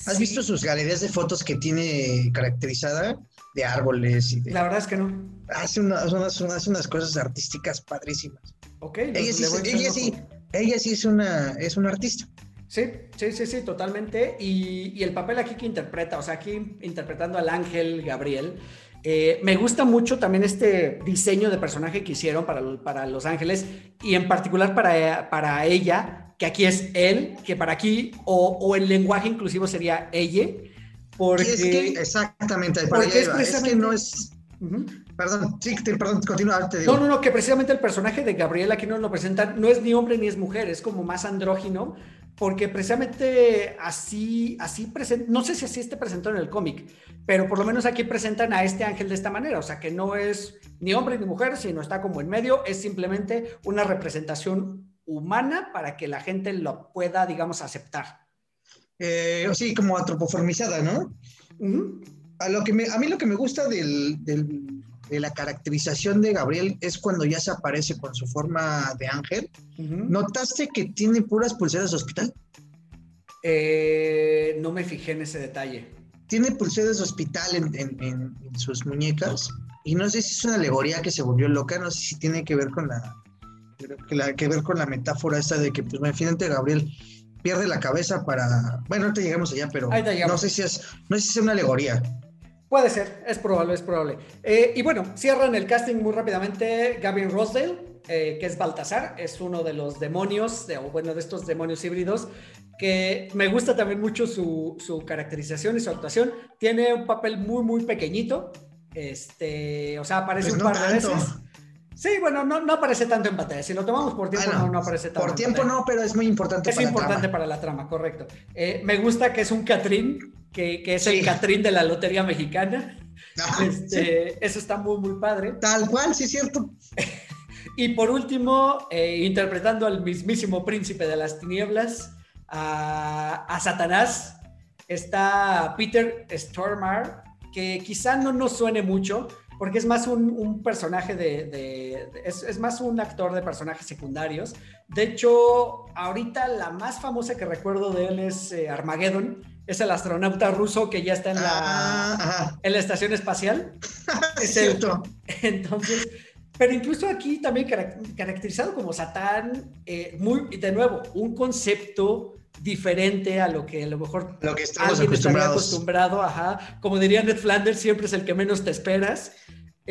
¿Has visto sus galerías de fotos que tiene caracterizada? De árboles y de... La verdad es que no. Hace unas, unas, unas cosas artísticas padrísimas. Ok. Ella sí, ella sí, ella sí es una, es una artista. Sí, sí, sí, sí, totalmente. Y, el papel aquí que interpreta, o sea, aquí interpretando al ángel Gabriel, eh, me gusta mucho también este diseño de personaje que hicieron para, para Los Ángeles y en particular para, para ella, que aquí es él, que para aquí, o, o el lenguaje inclusivo sería ella. Porque, es que, exactamente, para es, es que no es... Perdón, sí, perdón, continúa, te digo. No, no, no, que precisamente el personaje de Gabriel aquí nos lo presentan, no es ni hombre ni es mujer, es como más andrógino, porque precisamente así, así presenta, no sé si así esté presentado en el cómic, pero por lo menos aquí presentan a este ángel de esta manera, o sea que no es ni hombre ni mujer, sino está como en medio, es simplemente una representación humana para que la gente lo pueda, digamos, aceptar. Eh, sí, como antropoformizada, ¿no? a, lo que a mí lo que me gusta del de la caracterización de Gabriel es cuando ya se aparece con su forma de ángel. ¿Notaste que tiene puras pulseras de hospital? Eh, no me fijé en ese detalle. Tiene pulseras de hospital en, sus muñecas y no sé si es una alegoría que se volvió loca, no sé si tiene que ver con la, que, ver con la metáfora esta de que, pues, finalmente Gabriel pierde la cabeza para, bueno, ahorita llegamos allá, pero no sé si es, no sé si es una alegoría. Puede ser, es probable, es probable. Eh, y bueno, cierran el casting muy rápidamente Gavin Rosdale, eh, que es Baltasar, es uno de los demonios, o bueno, de estos demonios híbridos, que me gusta también mucho su, su, caracterización y su actuación. Tiene un papel muy, muy pequeñito, este, o sea, aparece Pues un no par de veces. Sí, bueno, no, no aparece tanto en pantalla. Si lo tomamos por tiempo, no, no aparece tanto. Por tiempo no, pero es muy importante Es para la importante trama. para la trama, correcto. Eh, me gusta que es un Catrín, que, que es el Sí. Catrín de la Lotería Mexicana. (laughs) Sí. Este, Eso está muy, muy padre. Tal cual, sí es cierto. (laughs) Y por último, eh, interpretando al mismísimo príncipe de las tinieblas, a, a Satanás, está Peter Stormare, que quizá no nos suene mucho, porque es más un, un personaje de... de- de- es, es más un actor de personajes secundarios. De hecho, ahorita la más famosa que recuerdo de él es eh, Armageddon, es el astronauta ruso que ya está en la, Ah, en la estación espacial. (laughs) Es el- cierto. (laughs) Entonces, pero incluso aquí también carac- caracterizado como Satán, eh, muy, de nuevo, un concepto diferente a lo que a lo mejor Lo que estamos alguien acostumbrados. acostumbrado, ajá. Como diría Ned Flanders, siempre es el que menos te esperas.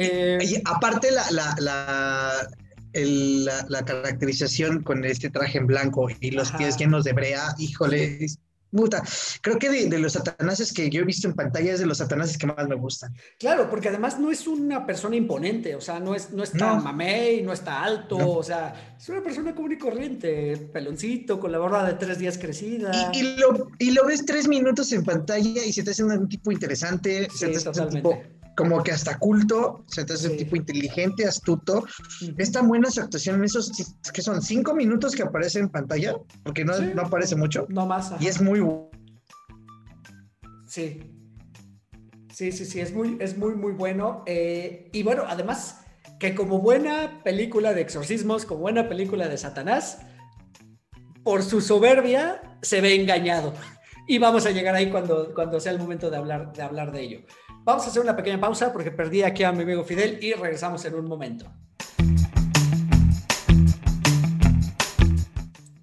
Eh, Y aparte la, la, la, el- la- la caracterización con este traje en blanco y los Ajá. pies llenos de brea, híjole, puta. Creo que de, de los satanases que yo he visto en pantalla es de los satanases que más me gustan. claro, porque además no es una persona imponente, o sea, no, es, no está No. mamey, no está alto, No. o sea, es una persona común y corriente, peloncito, con la barba de tres días crecida. Y, y lo, y lo ves tres minutos en pantalla y se te hace un, tipo interesante, se te hace un tipo como que hasta culto, se te hace un tipo inteligente, astuto. Es tan buena su actuación en esos, que son cinco minutos que aparece en pantalla, porque no, Sí. no aparece mucho, No más. ajá. y es muy Sí. Sí, sí, sí, es muy, es muy, muy bueno. Eh, y bueno, además, que como buena película de exorcismos, como buena película de Satanás, por su soberbia se ve engañado. Y vamos a llegar ahí cuando, cuando sea el momento de hablar, de hablar de ello. Vamos a hacer una pequeña pausa porque perdí aquí a mi amigo Fidel y regresamos en un momento.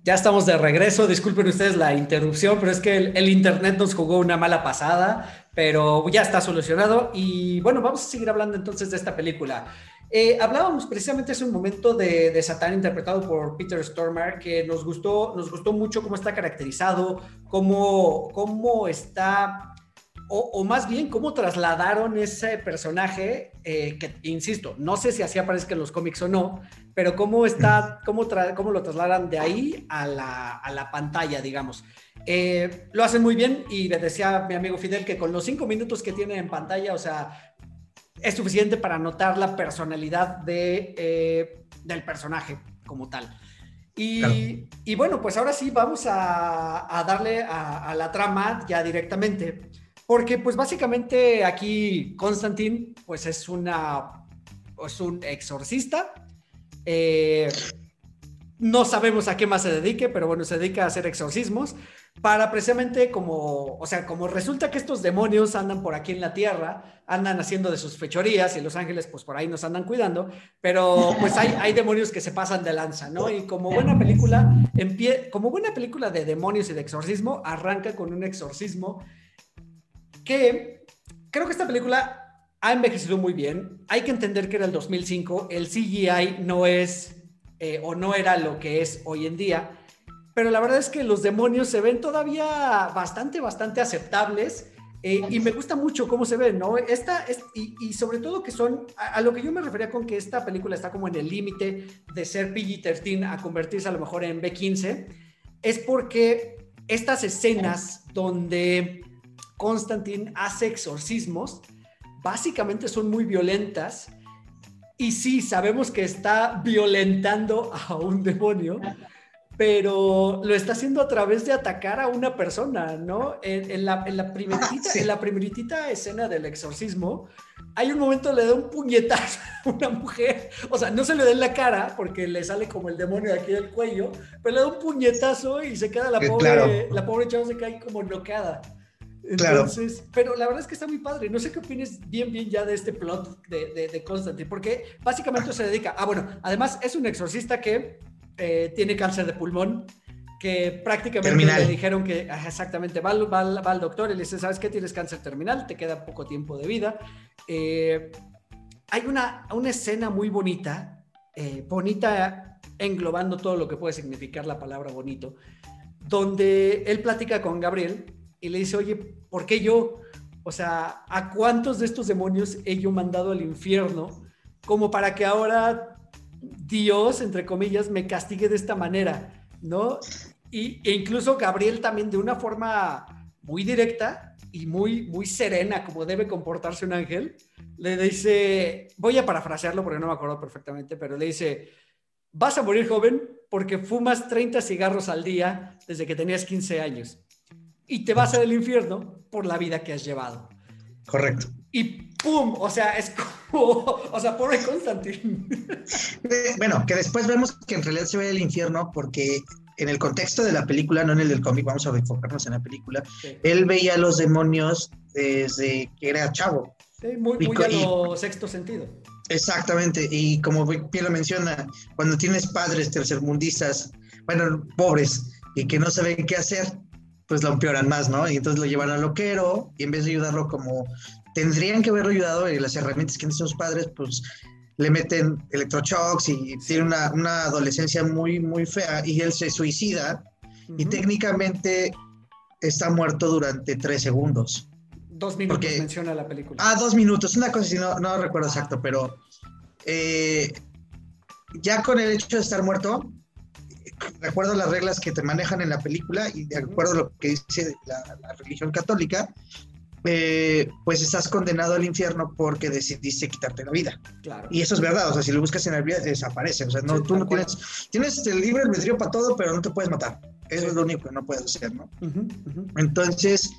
Ya estamos de regreso, disculpen ustedes la interrupción, pero es que el, internet nos jugó una mala pasada, pero ya está solucionado y bueno, vamos a seguir hablando entonces de esta película. Eh, hablábamos precisamente hace un momento de, de, Satán interpretado por Peter Stormare, que nos gustó, nos gustó mucho cómo está caracterizado, cómo, cómo está, o, o más bien cómo trasladaron ese personaje, eh, que insisto, no sé si así aparezca en los cómics o no, pero cómo está, (laughs) cómo, tra cómo lo trasladan de ahí a la, a la pantalla, digamos. Eh, lo hacen muy bien y me decía mi amigo Fidel que con los cinco minutos que tiene en pantalla, o sea, es suficiente para notar la personalidad de, eh, del personaje como tal. Y, claro. y, bueno, pues ahora sí vamos a, a darle a, a, la trama ya directamente, porque pues básicamente aquí Constantine pues es una es un exorcista. Eh, no sabemos a qué más se dedique, pero bueno, se dedica a hacer exorcismos para precisamente como, o sea, como resulta que estos demonios andan por aquí en la tierra, andan haciendo de sus fechorías y los ángeles pues por ahí nos andan cuidando, pero pues hay, hay demonios que se pasan de lanza, ¿no? Y como buena película, como buena película de demonios y de exorcismo, arranca con un exorcismo que creo que esta película ha envejecido muy bien. Hay que entender que era el 2005, el CGI no es eh, o no era lo que es hoy en día, pero la verdad es que los demonios se ven todavía bastante, bastante aceptables. Eh, y me gusta mucho cómo se ven, ¿no? Esta es, y, y, sobre todo que son, a, a, lo que yo me refería con que esta película está como en el límite de ser PG-13 a convertirse a lo mejor en B-15, es porque estas escenas donde Constantine hace exorcismos, básicamente son muy violentas. Y sí, sabemos que está violentando a un demonio, pero lo está haciendo a través de atacar a una persona, ¿no? En, en, la, en, la, primeritita, sí. en la primeritita escena del exorcismo, hay un momento le da un puñetazo a una mujer, o sea, no se le da en la cara porque le sale como el demonio de aquí del cuello, pero le da un puñetazo y se queda la pobre, claro. la pobre chava se cae como noqueada. Entonces, claro. pero la verdad es que está muy padre. No sé qué opines bien, bien ya de este plot de, de, de Constantine, porque básicamente se dedica. Ah, bueno, además es un exorcista que eh, tiene cáncer de pulmón que prácticamente le dijeron que exactamente va, al doctor y le dice, ¿sabes qué? Tienes cáncer terminal, te queda poco tiempo de vida. Eh, hay una, una escena muy bonita, eh, bonita englobando todo lo que puede significar la palabra bonito, donde él platica con Gabriel y le dice, oye, ¿por qué yo? O sea, ¿a cuántos de estos demonios he yo mandado al infierno como para que ahora Dios, entre comillas, me castigue de esta manera? ¿No? Y, e incluso Gabriel también de una forma muy directa y muy, muy serena, como debe comportarse un ángel, le dice, voy a parafrasearlo porque no me acuerdo perfectamente, pero le dice, vas a morir joven porque fumas 30 cigarros al día desde que tenías 15 años y te vas al infierno por la vida que has llevado. Correcto. Y ¡pum! O sea, es como, (laughs) o sea, pobre Constantin. Bueno, que después vemos que en realidad se ve el infierno porque en el contexto de la película, no en el del cómic, vamos a enfocarnos en la película, él veía a los demonios desde que era chavo. Sí, muy, muy a lo sexto sentido. Exactamente, y como bien lo menciona, cuando tienes padres tercermundistas, bueno, pobres, y que no saben qué hacer, pues lo empeoran más, ¿no? Y entonces lo llevan al loquero y en vez de ayudarlo como tendrían que haberlo ayudado y las herramientas que tienen sus padres, pues le meten electroshocks y tiene una, una, adolescencia muy, muy fea y él se suicida y técnicamente está muerto durante tres segundos. Dos minutos menciona la película. Ah, dos minutos, una cosa así, no, no recuerdo exacto, pero eh, ya con el hecho de estar muerto, de acuerdo a las reglas que te manejan en la película y de acuerdo a lo que dice la, religión católica, eh, pues estás condenado al infierno porque decidiste quitarte la vida. Claro. Y eso es verdad, o sea, si lo buscas en la vida desaparece, o sea, no, tú no tienes, tienes el libre albedrío para todo, pero no te puedes matar. Eso es lo único que no puedes hacer, ¿no? Entonces,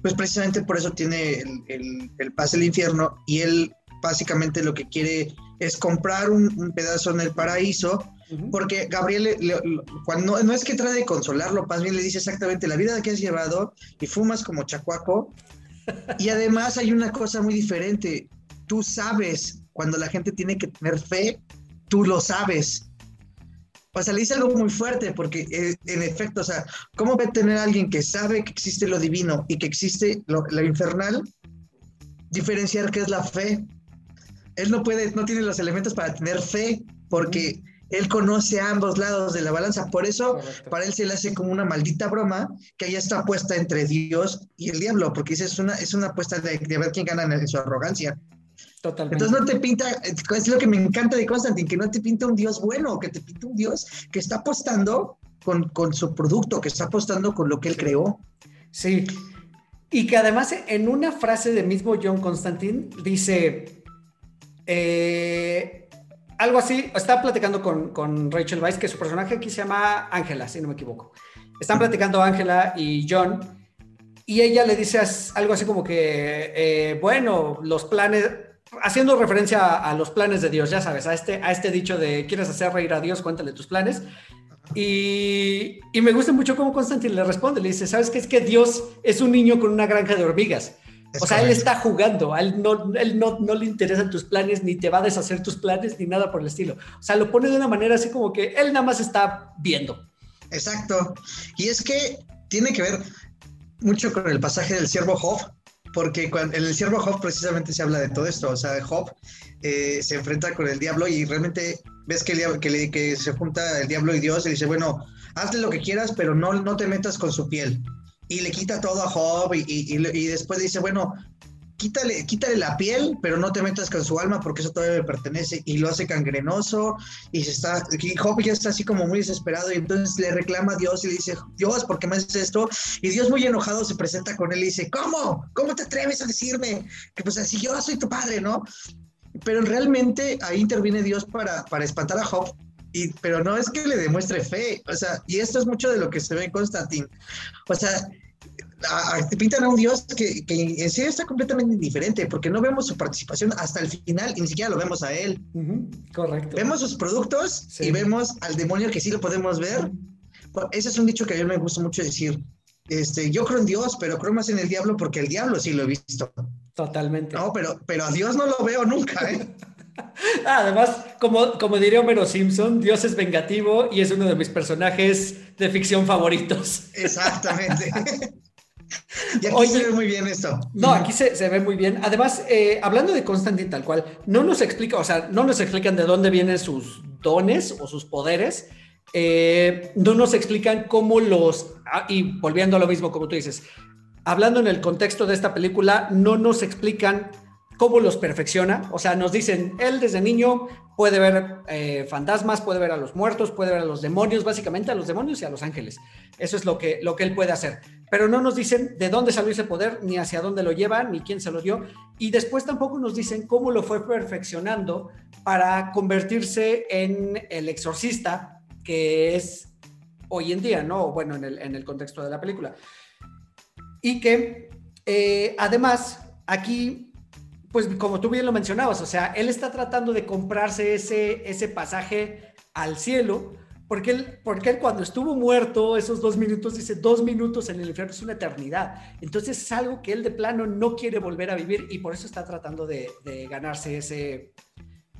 pues precisamente por eso tiene el, el, el pase del infierno y él básicamente lo que quiere es comprar un, pedazo en el paraíso, porque Gabriel, cuando, no es que trate de consolarlo, más bien le dice exactamente la vida que has llevado y fumas como chacuaco. Y además hay una cosa muy diferente, tú sabes cuando la gente tiene que tener fe, tú lo sabes. O sea, le dice algo muy fuerte, porque eh, en efecto, o sea, ¿cómo va a tener alguien que sabe que existe lo divino y que existe lo, lo infernal? Diferenciar qué es la fe él no puede, no tiene los elementos para tener fe, porque él conoce ambos lados de la balanza. Por eso, para él se le hace como una maldita broma que ya está puesta entre Dios y el diablo, porque es una, es una apuesta de, ver quién gana en su arrogancia. Totalmente. Entonces no te pinta, es lo que me encanta de Constantine, que no te pinta un Dios bueno, que te pinta un Dios que está apostando con, con su producto, que está apostando con lo que él creó. Sí, y que además en una frase de mismo John Constantine dice, eh, algo así, estaba platicando con, Rachel Weisz, que su personaje aquí se llama Ángela, si no me equivoco. Están platicando Ángela y John, y ella le dice algo así como que, eh, bueno, los planes, haciendo referencia a, los planes de Dios, ya sabes, a este, a este dicho de, ¿quieres hacer reír a Dios? Cuéntale tus planes. Y, y, me gusta mucho cómo Constantine le responde, le dice, ¿sabes qué? Es que Dios es un niño con una granja de hormigas o sea, él está jugando, a él, no, él no, no, le interesan tus planes, ni te va a deshacer tus planes, ni nada por el estilo. O sea, lo pone de una manera así como que él nada más está viendo. Exacto. Y es que tiene que ver mucho con el pasaje del siervo Job, porque cuando, en el siervo Job precisamente se habla de todo esto. O sea, Job eh, se enfrenta con el diablo y realmente ves que, el, que, le, que se junta el diablo y Dios y dice, bueno, hazle lo que quieras, pero no, no te metas con su piel y le quita todo a Job y, y, después dice, bueno, quítale, quítale la piel, pero no te metas con su alma porque eso todavía le pertenece y lo hace cangrenoso y se está, y Job ya está así como muy desesperado y entonces le reclama a Dios y le dice, Dios, ¿por qué me haces esto? Y Dios muy enojado se presenta con él y dice, ¿cómo? ¿Cómo te atreves a decirme? Que pues así yo soy tu padre, ¿no? Pero realmente ahí interviene Dios para, para espantar a Job y, pero no es que le demuestre fe, o sea, y esto es mucho de lo que se ve en Constantin. O sea, te pintan a un Dios que, en sí está completamente indiferente, porque no vemos su participación hasta el final y ni siquiera lo vemos a él. correcto. Vemos sus productos y vemos al demonio que sí lo podemos ver. Ese es un dicho que a mí me gusta mucho decir. Este, yo creo en Dios, pero creo más en el diablo porque el diablo sí lo he visto. Totalmente. No, pero, pero a Dios no lo veo nunca, ¿eh? (laughs) Además, como, como diría Homero Simpson, Dios es vengativo y es uno de mis personajes de ficción favoritos. Exactamente. (laughs) Y aquí se ve muy bien esto. No, aquí se, ve muy bien. Además, eh, hablando de Constantine tal cual, no nos explica, o sea, no nos explican de dónde vienen sus dones o sus poderes. Eh, no nos explican cómo los, ah, y volviendo a lo mismo como tú dices, hablando en el contexto de esta película, no nos explican cómo los perfecciona. O sea, nos dicen, él desde niño puede ver eh, fantasmas, puede ver a los muertos, puede ver a los demonios, básicamente a los demonios y a los ángeles. Eso es lo que, lo que él puede hacer. Pero no nos dicen de dónde salió ese poder, ni hacia dónde lo lleva, ni quién se lo dio. Y después tampoco nos dicen cómo lo fue perfeccionando para convertirse en el exorcista que es hoy en día, ¿no? Bueno, en el, en el contexto de la película. Y que eh, además aquí pues como tú bien lo mencionabas, o sea, él está tratando de comprarse ese, ese pasaje al cielo, porque él, porque él cuando estuvo muerto, esos dos minutos, dice, dos minutos en el infierno es una eternidad. Entonces es algo que él de plano no quiere volver a vivir y por eso está tratando de, ganarse ese,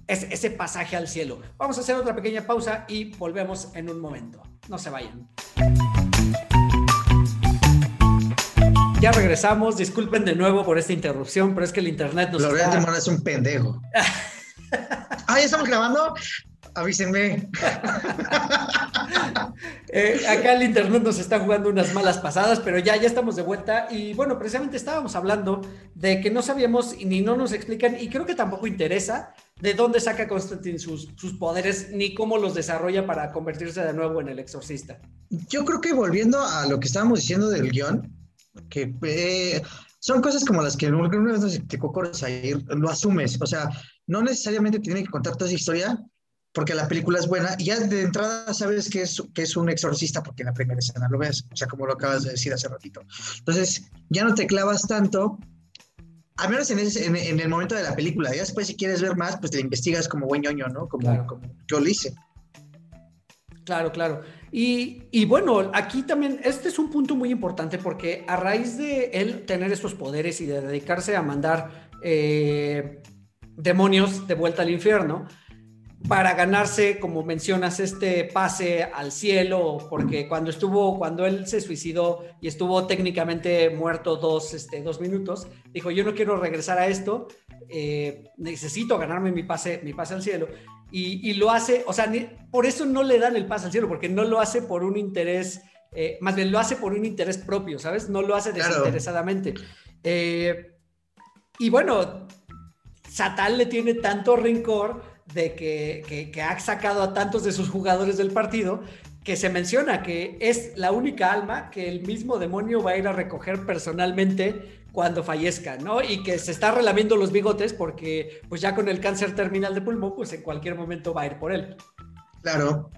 ese, ese pasaje al cielo. Vamos a hacer otra pequeña pausa y volvemos en un momento. No se vayan. Ya regresamos, disculpen de nuevo por esta interrupción, pero es que el internet nos Lorenzo está... es un pendejo. (laughs) ah, ¿ya estamos grabando? Avísenme. Eh, acá el internet nos está jugando unas malas pasadas, pero ya, ya estamos de vuelta. Y bueno, precisamente estábamos hablando de que no sabíamos ni no nos explican, y creo que tampoco interesa de dónde saca Constantine sus, sus poderes ni cómo los desarrolla para convertirse de nuevo en el exorcista. Yo creo que volviendo a lo que estábamos diciendo del guion, que eh, son cosas como las que alguna vez te ahí, lo asumes, o sea, no necesariamente tiene que contar toda esa historia porque la película es buena y ya de entrada sabes que es, que es un exorcista porque en la primera escena lo ves, o sea, como lo acabas de decir hace ratito. Entonces, ya no te clavas tanto, al menos en, en, el momento de la película, ya después si quieres ver más, pues te investigas como buen ñoño, ¿no? Como, como yo lo hice. Claro, claro. Y, bueno, aquí también, este es un punto muy importante porque a raíz de él tener estos poderes y de dedicarse a mandar eh, demonios de vuelta al infierno, para ganarse, como mencionas, este pase al cielo, porque cuando estuvo, cuando él se suicidó y estuvo técnicamente muerto dos, este, dos minutos, dijo, yo no quiero regresar a esto, eh, necesito ganarme mi pase, mi pase al cielo y, lo hace, o sea, por eso no le dan el pase al cielo, porque no lo hace por un interés, eh, más bien lo hace por un interés propio, ¿sabes? No lo hace desinteresadamente. Eh, y bueno, Satán le tiene tanto rencor de que, que, ha sacado a tantos de sus jugadores del partido que se menciona que es la única alma que el mismo demonio va a ir a recoger personalmente cuando fallezca, ¿no? Y que se está relamiendo los bigotes porque pues ya con el cáncer terminal de pulmón, pues en cualquier momento va a ir por él. Claro.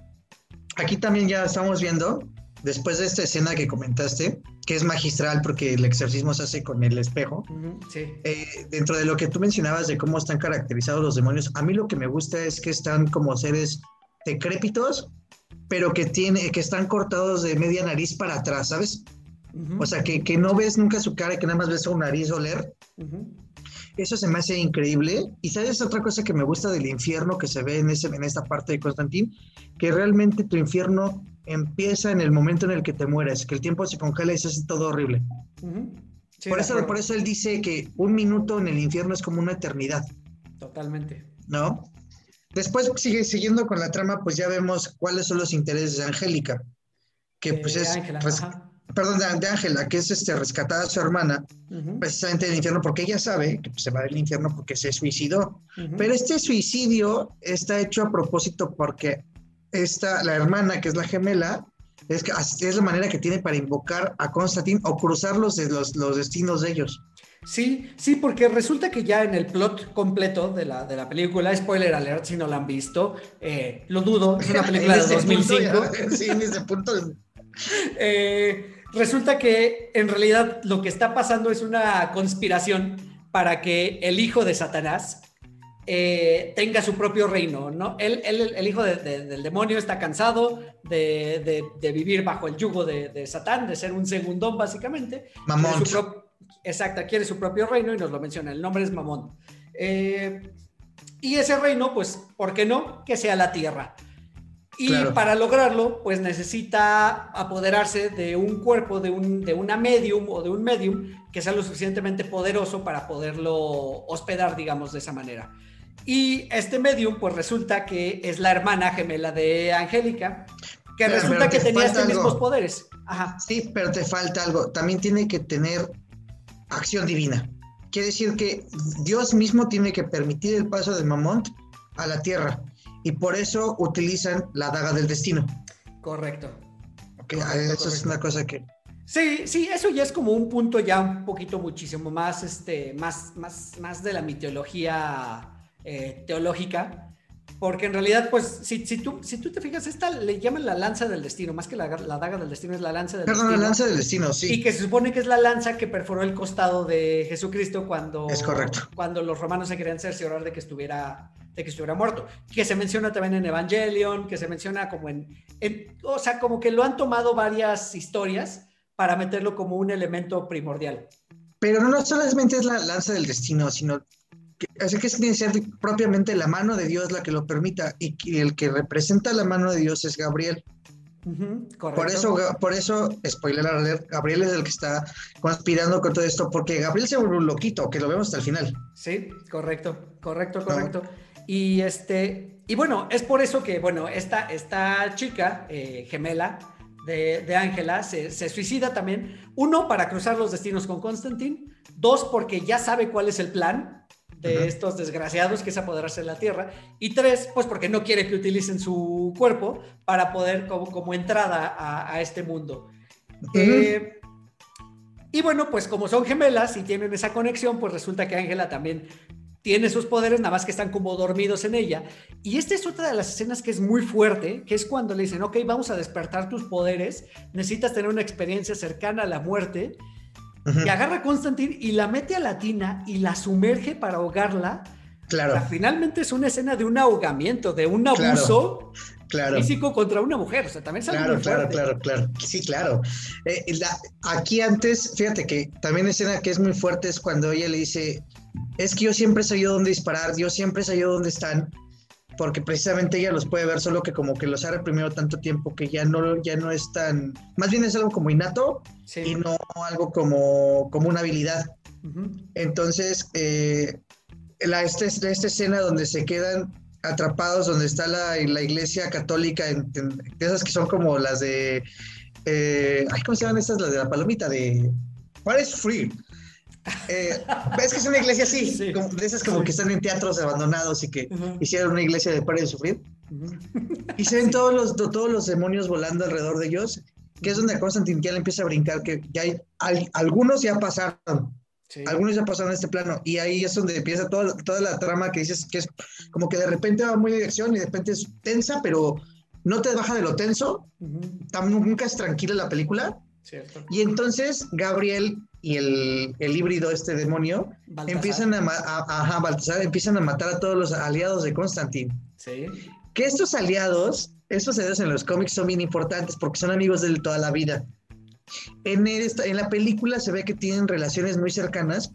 Aquí también ya estamos viendo, después de esta escena que comentaste, que es magistral porque el exorcismo se hace con el espejo, sí. Eh, dentro de lo que tú mencionabas de cómo están caracterizados los demonios, a mí lo que me gusta es que están como seres decrépitos, pero que, tiene, que están cortados de media nariz para atrás, ¿sabes? O sea, que, que, no ves nunca su cara, que nada más ves su nariz oler. Eso se me hace increíble. Y sabes otra cosa que me gusta del infierno que se ve en, ese, en esta parte de Constantín, que realmente tu infierno empieza en el momento en el que te mueres, que el tiempo se congela y se hace todo horrible. por, eso, por eso él dice que un minuto en el infierno es como una eternidad. Totalmente. ¿No? Después, sigue siguiendo con la trama, pues ya vemos cuáles son los intereses de Angélica, que pues es perdón, de Ángela, que es este, rescatada a su hermana, precisamente del infierno, porque ella sabe que pues, se va del infierno porque se suicidó. Pero este suicidio está hecho a propósito porque esta, la hermana, que es la gemela, es, que, es la manera que tiene para invocar a Constantine o cruzar los, los, destinos de ellos. Sí, sí, porque resulta que ya en el plot completo de la, de la película, spoiler alert si no la han visto, eh, lo dudo, es una (laughs) película de 2005. (laughs) sí, en ese punto. (laughs) eh, resulta que en realidad lo que está pasando es una conspiración para que el hijo de Satanás eh, tenga su propio reino, ¿no? Él, el hijo del demonio está cansado de, vivir bajo el yugo de, Satán, de ser un segundón básicamente. Mamón. Exacto, quiere su propio reino y nos lo menciona, el nombre es Mamón. Eh, Y ese reino, pues, ¿por qué no? Que sea la tierra. Y para lograrlo, pues necesita apoderarse de un cuerpo, de, un, de una medium o de un medium que sea lo suficientemente poderoso para poderlo hospedar, digamos, de esa manera. Y este medium, pues resulta que es la hermana gemela de Angélica, que resulta que tenía estos mismos poderes. Ajá. Sí, pero te falta algo. También tiene que tener acción divina. Quiere decir que Dios mismo tiene que permitir el paso de Mamont a la tierra y por eso utilizan la daga del destino. Correcto. eso es una cosa que... Sí, sí, eso ya es como un punto ya un poquito muchísimo más, este, más, más, más de la mitología eh, teológica, porque en realidad, pues, si, si, tú, si tú te fijas, esta le llaman la lanza del destino, más que la, daga del destino, es la lanza del destino. Perdón, la lanza del destino, sí. Y que se supone que es la lanza que perforó el costado de Jesucristo cuando, es correcto. cuando los romanos se querían cerciorar de que estuviera de que estuviera muerto, que se menciona también en Evangelion, que se menciona como en, en, o sea, como que lo han tomado varias historias para meterlo como un elemento primordial. Pero no solamente es la lanza del destino, sino así que tiene que ser propiamente la mano de Dios la que lo permita y el que representa la mano de Dios es Gabriel. por eso, por eso, spoiler alert, Gabriel es el que está conspirando con todo esto, porque Gabriel se vuelve un loquito, que lo vemos hasta el final. Sí, correcto, correcto, correcto. Y este, y bueno, es por eso que, bueno, esta, esta chica eh, gemela de Ángela se, se, suicida también. Uno, para cruzar los destinos con Constantine. Dos, porque ya sabe cuál es el plan de estos desgraciados que es apoderarse de la Tierra. Y tres, pues porque no quiere que utilicen su cuerpo para poder como, como entrada a, este mundo. Eh, y bueno, pues como son gemelas y tienen esa conexión, pues resulta que Ángela también tiene sus poderes, nada más que están como dormidos en ella. Y esta es otra de las escenas que es muy fuerte, que es cuando le dicen, ok, vamos a despertar tus poderes, necesitas tener una experiencia cercana a la muerte y agarra a Constantine y la mete a la tina y la sumerge para ahogarla. Claro. finalmente es una escena de un ahogamiento, de un abuso físico contra una mujer. O sea, también sale Claro, claro, claro, claro. Sí, claro. Eh, aquí antes, fíjate que también escena que es muy fuerte es cuando ella le dice, es que yo siempre sé yo dónde disparar, yo siempre sé yo dónde están porque precisamente ella los puede ver, solo que como que los ha reprimido tanto tiempo que ya no, ya no es tan, más bien es algo como innato y no algo como, como una habilidad. Entonces, eh, la, este, esta escena donde se quedan atrapados, donde está la, la iglesia católica, de esas que son como las de, eh, ¿cómo se llaman estas? Las de la palomita, de... What is free? Eh, ¿Ves que es una iglesia así? de esas como que están en teatros abandonados y que hicieron una iglesia de par de sufrir. Y se ven todos los, todos los demonios volando alrededor de ellos, que es donde Constantine ya le empieza a brincar, que ya hay, algunos ya pasaron. Algunos ya pasaron este plano y ahí es donde empieza toda, toda la trama que dices que es como que de repente va muy dirección y de repente es tensa, pero no te baja de lo tenso. Nunca es tranquila la película. Y entonces Gabriel y el, el híbrido, este demonio, empiezan a, empiezan a matar a todos los aliados de Constantine. Sí. Que estos aliados, estos aliados en los cómics son bien importantes porque son amigos de toda la vida. En, esta, en la película se ve que tienen relaciones muy cercanas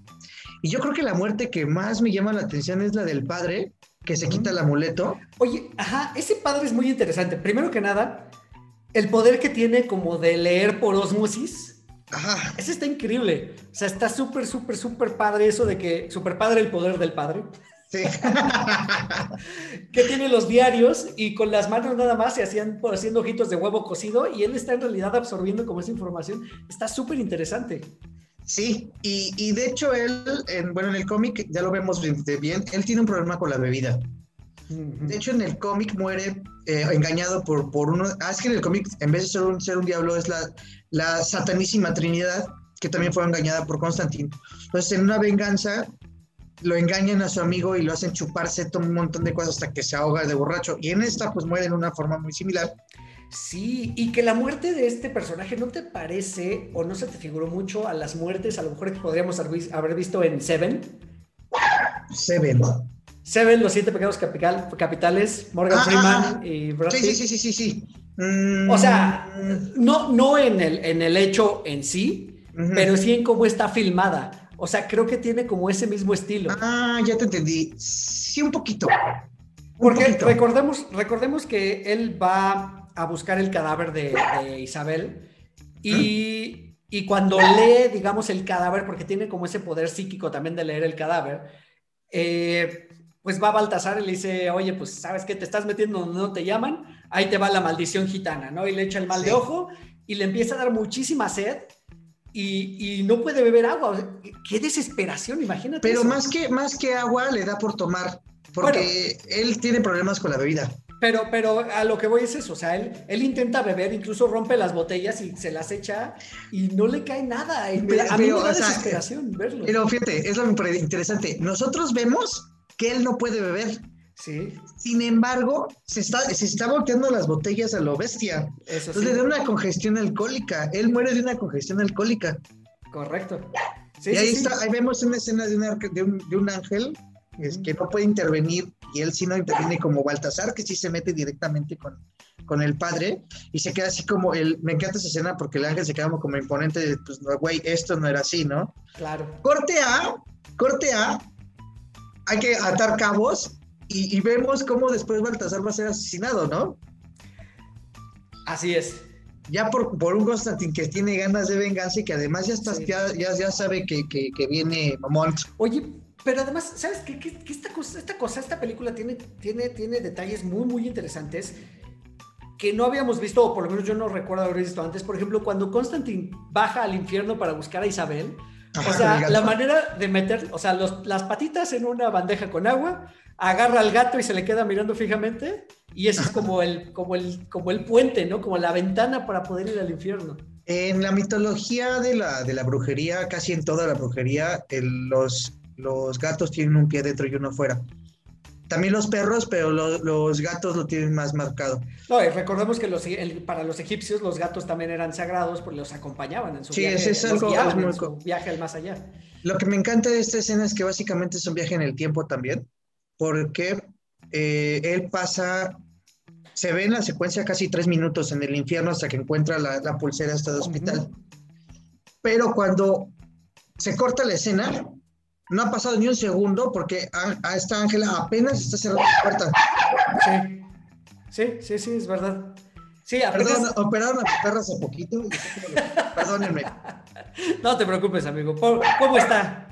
y yo creo que la muerte que más me llama la atención es la del padre que se quita el amuleto. Oye, ajá, ese padre es muy interesante. Primero que nada, el poder que tiene como de leer por osmosis Ajá. Ese está increíble. O sea, está súper, súper, súper padre eso de que, súper padre el poder del padre. Sí. (laughs) que tiene los diarios y con las manos nada más se hacían haciendo ojitos de huevo cocido y él está en realidad absorbiendo como esa información. Está súper interesante. Sí, y, de hecho él, en, bueno, en el cómic ya lo vemos bien, él tiene un problema con la bebida. De hecho, en el cómic muere eh, engañado por, por uno. Ah, es que en el cómic, en vez de ser un, ser un diablo, es la, la Satanísima Trinidad, que también fue engañada por Constantino. Entonces, en una venganza, lo engañan a su amigo y lo hacen chuparse todo un montón de cosas hasta que se ahoga de borracho. Y en esta, pues muere de una forma muy similar. Sí, y que la muerte de este personaje no te parece o no se te figuró mucho a las muertes, a lo mejor que podríamos haber visto en Seven. Seven. Seven, los siete pecados capitales, Morgan ah, Freeman ah, ah. y Brad Sí, sí, sí, sí, sí. O sea, no, no en, el, en el hecho en sí, pero sí en cómo está filmada. O sea, creo que tiene como ese mismo estilo. Ah, ya te entendí. Sí, un poquito. Porque recordemos, recordemos que él va a buscar el cadáver de, Isabel y, y, cuando lee, digamos, el cadáver, porque tiene como ese poder psíquico también de leer el cadáver, eh, pues va a Baltasar y le dice, oye, pues sabes qué, te estás metiendo donde no te llaman, ahí te va la maldición gitana, ¿no? Y le echa el mal de ojo y le empieza a dar muchísima sed y, no puede beber agua. Qué desesperación, imagínate. Pero más que más que agua le da por tomar, porque él tiene problemas con la bebida. Pero, pero a lo que voy es eso, o sea, él, él intenta beber, incluso rompe las botellas y se las echa y no le cae nada. a mí me da desesperación verlo. Pero fíjate, es lo interesante. Nosotros vemos que él no puede beber. Sí. Sin embargo, se está, se está volteando las botellas a lo bestia. Eso Entonces le da una congestión alcohólica. Él muere de una congestión alcohólica. Correcto. y ahí está, ahí vemos una escena de, de, un, de un ángel es que no puede intervenir y él sí no interviene como Baltasar, que sí se mete directamente con, con el padre y se queda así como el, me encanta esa escena porque el ángel se queda como, imponente de, pues, güey, esto no era así, ¿no? Claro. Corte A, corte A, hay que atar cabos y, vemos cómo después Baltasar va a ser asesinado, ¿no? Así es. Ya por, por un Constantin que tiene ganas de venganza y que además ya, está, ya, ya, sabe que, que, que viene Mamont. Oye, pero además, ¿sabes qué? Que, esta, cosa, esta cosa, esta película tiene, tiene, tiene detalles muy, muy interesantes que no habíamos visto, o por lo menos yo no recuerdo haber visto antes. Por ejemplo, cuando Constantine baja al infierno para buscar a Isabel, o sea, la manera de meter, o sea, las patitas en una bandeja con agua, agarra al gato y se le queda mirando fijamente, y eso es como el, como el, como el puente, ¿no? Como la ventana para poder ir al infierno. En la mitología de la, de la brujería, casi en toda la brujería, los los gatos tienen un pie dentro y uno fuera. También los perros, pero los gatos lo tienen más marcado. No, y recordemos que los, para los egipcios los gatos también eran sagrados porque los acompañaban en su sí, viaje. Es algo muy... su viaje al más allá. Lo que me encanta de esta escena es que básicamente es un viaje en el tiempo también, porque eh, él pasa, se ve en la secuencia casi tres minutos en el infierno hasta que encuentra la, pulsera hasta el hospital. Pero cuando se corta la escena, no ha pasado ni un segundo porque a, esta Ángela apenas está cerrando la puerta. Sí, sí, sí, sí, es verdad. Sí, apenas... operaron a mi perra hace poquito. Perdónenme. (laughs) No te preocupes, amigo. ¿Cómo está?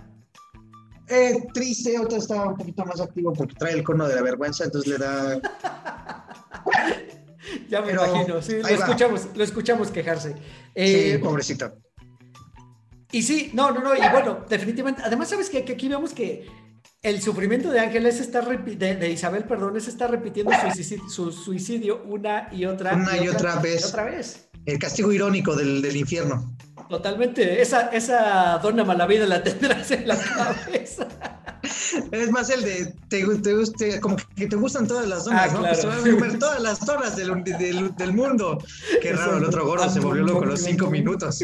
Eh, triste, otra está un poquito más activo porque trae el cono de la vergüenza, entonces le da. (laughs) ya me imagino, sí, lo escuchamos, lo escuchamos quejarse. sí, eh, pobrecito. Y sí, no, no, no, y bueno, definitivamente, además sabes que, aquí vemos que el sufrimiento de Ángeles está de, de, Isabel, perdón, es está repitiendo su suicidio, una y otra, una y, otra, vez. otra vez. El castigo irónico del, del, infierno. Totalmente, esa, esa dona malavida la tendrás en la cabeza. Es más el de te, te, como que te gustan todas las donas, ah, ¿no? Claro. Pues comer todas las donas del, del, del mundo. Qué raro, el otro gordo se volvió loco los cinco minutos.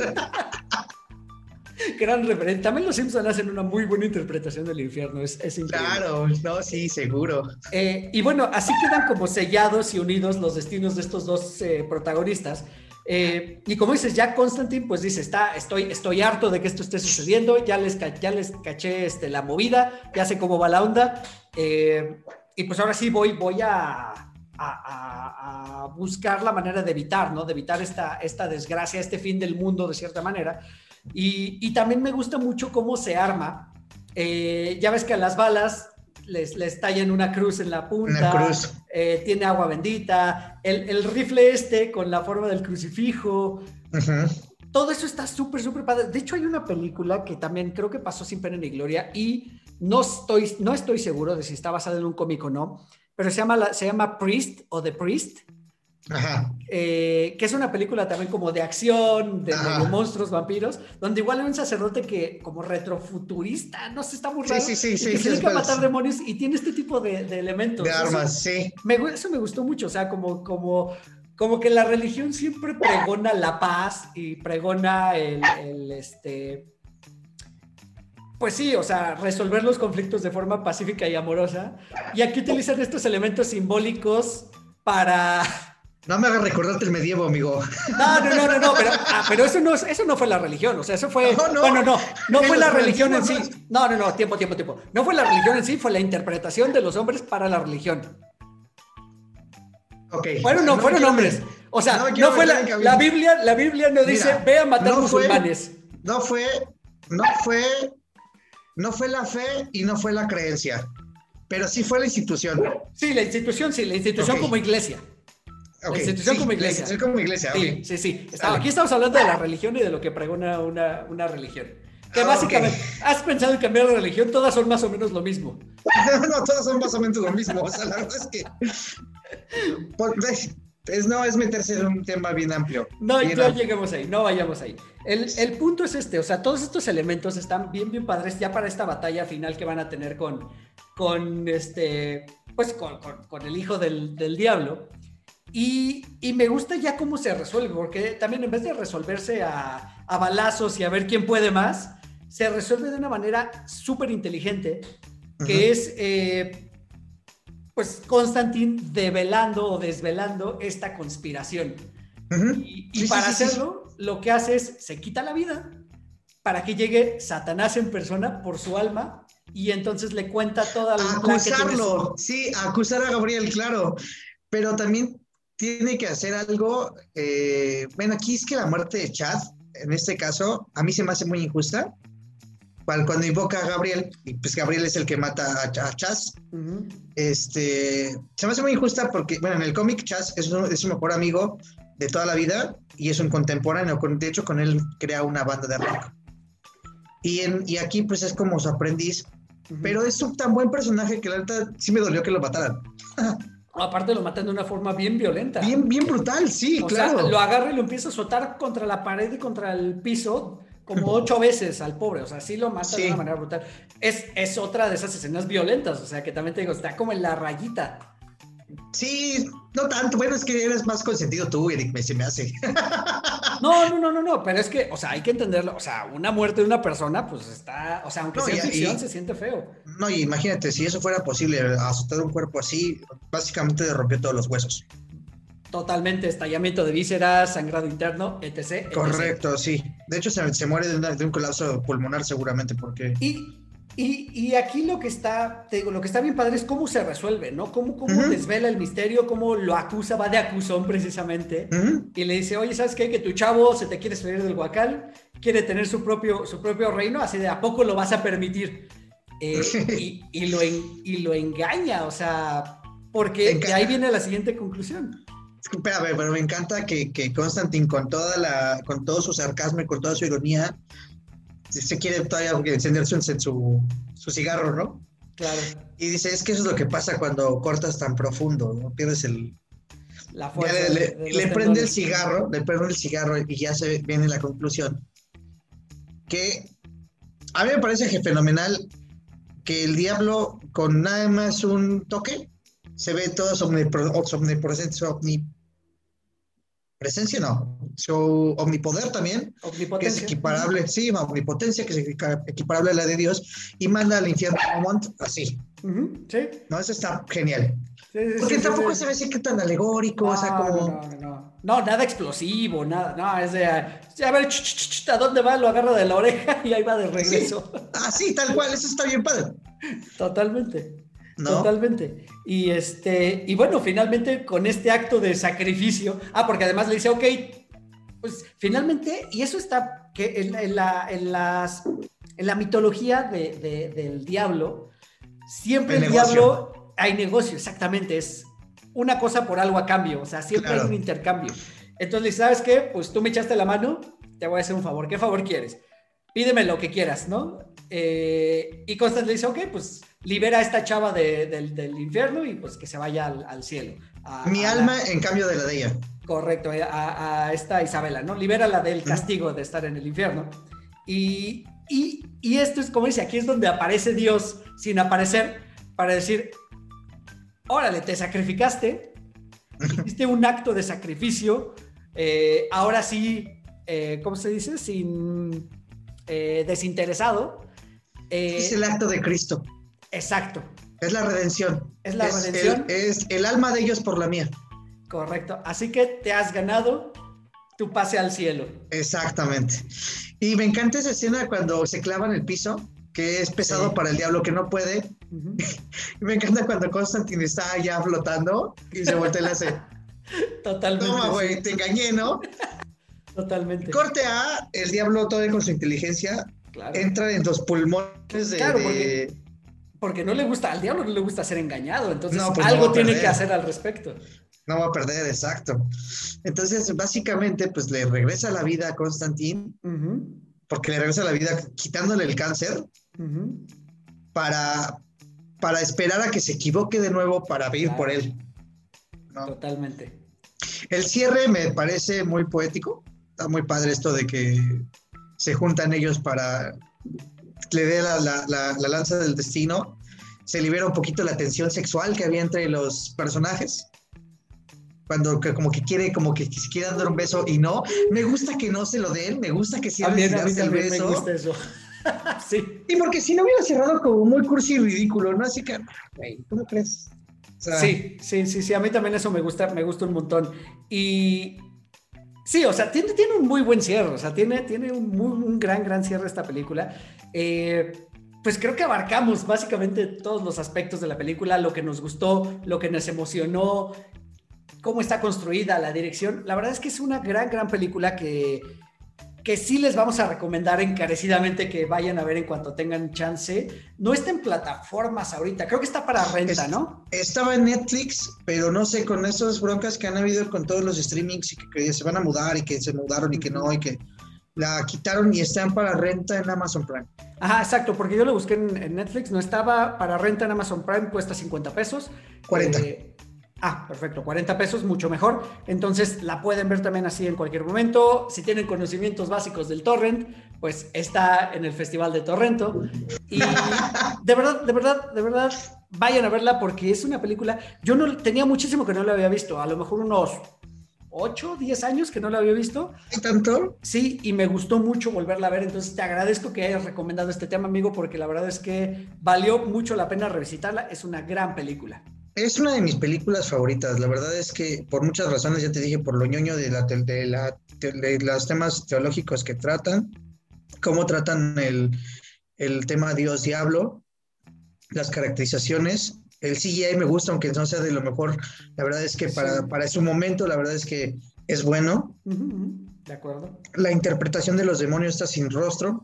(laughs) Gran referente. También los Simpsons hacen una muy buena interpretación del infierno. Es, es increíble. Claro, no, sí, seguro. Eh, y bueno, así quedan como sellados y unidos los destinos de estos dos eh, protagonistas. Eh, y como dices, ya Constantine, pues dice, está, estoy, estoy harto de que esto esté sucediendo, ya les, ya les caché este, la movida, ya sé cómo va la onda. y pues ahora sí voy, voy a, a, a, buscar la manera de evitar, ¿no? De evitar esta, esta desgracia, este fin del mundo de cierta manera. Y, también me gusta mucho cómo se arma. Eh, ya ves que a las balas les, les tallan una cruz en la punta, eh, tiene agua bendita, el, rifle este con la forma del crucifijo. Todo eso está súper, súper padre. De hecho, hay una película que también creo que pasó sin pena ni gloria y no estoy, no estoy seguro de si está basada en un cómic o no, pero se llama, se llama Priest o The Priest eh, que es una película también como de acción, de, monstruos, vampiros, donde igual hay un sacerdote que como retrofuturista, no sé, está muy raro, sí, sí, sí, que tiene que matar demonios y tiene este tipo de, elementos. De armas, sí. eso me gustó mucho, o sea, como, como, como que la religión siempre pregona la paz y pregona el, este... Pues sí, o sea, resolver los conflictos de forma pacífica y amorosa. Y aquí utilizan estos elementos simbólicos para No me hagas recordarte el medievo, amigo. No, no, no, no, no pero, ah, pero eso, no, eso no fue la religión, o sea, eso fue... No, no, bueno, no, no fue la religión en sí. No, no, no, tiempo, tiempo, tiempo. No fue la religión en sí, fue la interpretación de los hombres para la religión. Ok. Fueron, no, fueron hombres. O sea, no, fue la, la, Biblia, la Biblia no dice, ve a matar musulmanes. no fue, no fue, no fue la fe y no fue la creencia, pero sí fue la institución. Sí, la institución, sí, la institución como iglesia. La institución como iglesia. La como iglesia, Sí, sí, sí. aquí estamos hablando de la religión y de lo que pregona una, una religión. Que ah, básicamente, ¿has pensado en cambiar de religión? Todas son más o menos lo mismo. (laughs) no, todas son más o menos lo mismo. O sea, la verdad es que. Es, no, es meterse en un tema bien amplio. No, no lleguemos ahí, no vayamos ahí. El, el, punto es este, o sea, todos estos elementos están bien, bien padres ya para esta batalla final que van a tener con, con este, pues con, con, con el hijo del, del diablo. Y, me gusta ya cómo se resuelve, porque también en vez de resolverse a, balazos y a ver quién puede más, se resuelve de una manera súper inteligente, que es, eh, pues, Constantin develando o desvelando esta conspiración. Y, para hacerlo, lo que hace es, se quita la vida para que llegue Satanás en persona por su alma y entonces le cuenta toda la... Acusarlo, sí, acusar a Gabriel, claro. Pero también tiene que hacer algo. Eh, bueno, aquí es que la muerte de Chad, en este caso, a mí se me hace muy injusta. Cuando invoca a Gabriel, y pues Gabriel es el que mata a, Chaz, este, se me hace muy injusta porque, bueno, en el cómic Chaz es, es su mejor amigo de toda la vida y es un contemporáneo. de hecho, con él crea una banda de rock. Y, en, y aquí, pues es como su aprendiz. Pero es un tan buen personaje que la verdad sí me dolió que lo mataran. (laughs) Aparte lo matan de una forma bien violenta. Bien, bien brutal, sí, claro. lo agarra y lo empieza a azotar contra la pared y contra el piso como (laughs) ocho veces al pobre. O sea, sí lo mata de una manera brutal. Es, es otra de esas escenas violentas. O sea, que también te digo, está como en la rayita. Sí, no tanto. Bueno, es que eres más consentido tú, Eric, me, se me hace. (laughs) No, no, no, no, no, pero es que, o sea, hay que entenderlo. O sea, una muerte de una persona, pues está, o sea, aunque sea ficción, se siente feo. No, y imagínate, si eso fuera posible, azotar un cuerpo así, básicamente le rompió todos los huesos. Totalmente, estallamiento de vísceras, sangrado interno, etc. Correcto, sí. De hecho, se, se muere de, de, un colapso pulmonar seguramente porque... Y y, aquí lo que está, te digo, lo que está bien padre es cómo se resuelve, ¿no? Cómo, cómo desvela el misterio, cómo lo acusa, va de acusón precisamente, y le dice, oye, ¿sabes qué? Que tu chavo se te quiere salir del huacal, quiere tener su propio, su propio reino, así de a poco lo vas a permitir. Eh, (laughs) y, lo y lo engaña, o sea, porque de ahí viene la siguiente conclusión. Espera, pero me encanta que, que Constantine, con, toda la, con todo su sarcasmo y con toda su ironía, se quiere todavía encender su, su, cigarro, ¿no? Claro. Y dice, es que eso es lo que pasa cuando cortas tan profundo, ¿no? Pierdes el... La fuerza. Le, prende el cigarro, le prende el cigarro y ya se viene la conclusión. Que a mí me parece que fenomenal que el diablo con nada más un toque se ve todo su omnipresente, presencia no, su omnipoder también, que es equiparable, sí, omnipotencia, que es equiparable a la de Dios, y manda al infierno a Mont así. sí. No, eso está genial. Porque tampoco se ve así que tan alegórico, o sea, como... No, no, no, no, nada explosivo, nada, no, es de, a ver, ¿a dónde va? Lo agarra de la oreja (laughs) y ahí va de regreso. Ah, sí, tal cual, eso está bien padre. Totalmente. Totalmente. Y este, y bueno, finalmente con este acto de sacrificio, ah, porque además le dice, ok, pues finalmente, y eso está que en, la, en, las, en la mitología de, del diablo, siempre el, diablo hay negocio, exactamente, es una cosa por algo a cambio, o sea, siempre hay un intercambio. Entonces, ¿sabes qué? Pues tú me echaste la mano, te voy a hacer un favor. ¿Qué favor quieres? Pídeme lo que quieras, ¿no? Eh, y Constance le dice, ok, pues libera a esta chava del infierno y pues que se vaya al, cielo. Mi alma en cambio de la de ella. Correcto, a, esta Isabela, ¿no? Libérala del castigo de estar en el infierno. Y, y, esto es como dice, aquí es donde aparece Dios sin aparecer para decir, órale, te sacrificaste, hiciste un acto de sacrificio, eh, ahora sí, eh, ¿cómo se dice? Sin eh, desinteresado. es el acto de Cristo. Exacto. Es la redención. Es la redención. es el alma de ellos por la mía. Correcto. Así que te has ganado tu pase al cielo. Exactamente. Y me encanta esa escena cuando se clava en el piso, que es pesado para el diablo que no puede. (laughs) me encanta cuando Constantine está ya flotando y se voltea y le hace. Totalmente. Toma, güey, te engañé, ¿no? Totalmente. Corte A, el diablo todo con su inteligencia entra en los pulmones de. Claro, porque, no le gusta, al diablo no le gusta ser engañado, entonces pues algo tiene que hacer al respecto. No va a perder, exacto. Entonces, básicamente, pues le regresa la vida a Constantín, porque le regresa la vida quitándole el cáncer para, para esperar a que se equivoque de nuevo para ir por él. Totalmente. El cierre me parece muy poético. Está muy padre esto de que se juntan ellos para le dé la, la, la lanza del destino. Se libera un poquito la tensión sexual que había entre los personajes cuando que como que quiere, como que se quiere dar un beso y no. Me gusta que no se lo den, me gusta que sí el beso. Me gusta eso. (laughs) sí. Y porque si no hubiera cerrado como muy cursi y ridículo, ¿no? Así que, ¿cómo crees? sí, sí, sí, sí, a mí también eso me gusta, me gusta un montón. Y sí, o sea, tiene, tiene un muy buen cierre, o sea, tiene, tiene un, muy, un gran, gran cierre esta película. Eh, pues creo que abarcamos básicamente todos los aspectos de la película, lo que nos gustó, lo que nos emocionó, cómo está construida la dirección. La verdad es que es una gran, gran película que, que sí les vamos a recomendar encarecidamente que vayan a ver en cuanto tengan chance. No está en plataformas ahorita, creo que está para renta, ¿no? Estaba en Netflix, pero no sé, con esas broncas que han habido con todos los streamings y que, se van a mudar y que se mudaron y que no, y que la quitaron y están para renta en Amazon Prime. Ajá, exacto, porque yo lo busqué en, Netflix, no estaba para renta en Amazon Prime, cuesta 50 pesos. 40. Ah, perfecto, 40 pesos, mucho mejor. Entonces la pueden ver también así en cualquier momento. Si tienen conocimientos básicos del torrent, pues está en el Festival de Torrento. Y (laughs) de verdad, de verdad, de verdad, vayan a verla porque es una película. Yo no tenía muchísimo que no la había visto, a lo mejor unos 8, 10 años que no la había visto. ¿Y tanto? Sí, y me gustó mucho volverla a ver. Entonces te agradezco que hayas recomendado este tema, amigo, porque la verdad es que valió mucho la pena revisitarla. Es una gran película. Es una de mis películas favoritas. La verdad es que por muchas razones, ya te dije, por lo ñoño de, la, de, la, de los temas teológicos que tratan, cómo tratan el, el tema Dios-Diablo, las caracterizaciones. El CGI me gusta, aunque no sea de lo mejor. La verdad es que para, para su momento, la verdad es que es bueno. De acuerdo. La interpretación de los demonios está sin rostro.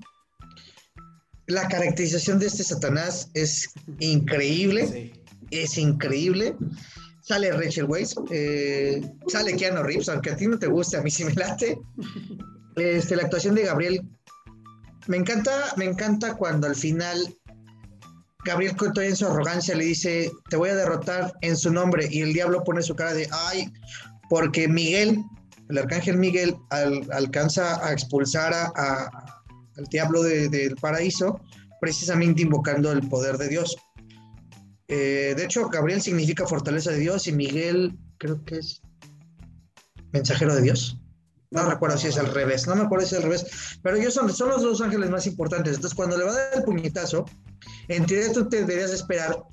La caracterización de este Satanás es (laughs) increíble. Sí es increíble. Sale Rachel Weisz, eh, sale Keanu Reeves, aunque a ti no te guste, a mí sí me late. Este, la actuación de Gabriel, me encanta, me encanta cuando al final Gabriel Coto en su arrogancia le dice, te voy a derrotar en su nombre, y el diablo pone su cara de, ay, porque Miguel, el arcángel Miguel, alcanza a expulsar a, al diablo del paraíso, precisamente invocando el poder de Dios. Eh, de hecho, Gabriel significa fortaleza de Dios y Miguel creo que es mensajero de Dios. No recuerdo si es al revés, no me acuerdo si es al revés, pero ellos son, los dos ángeles más importantes. Entonces, cuando le va a dar el puñetazo, en teoría tú te deberías esperar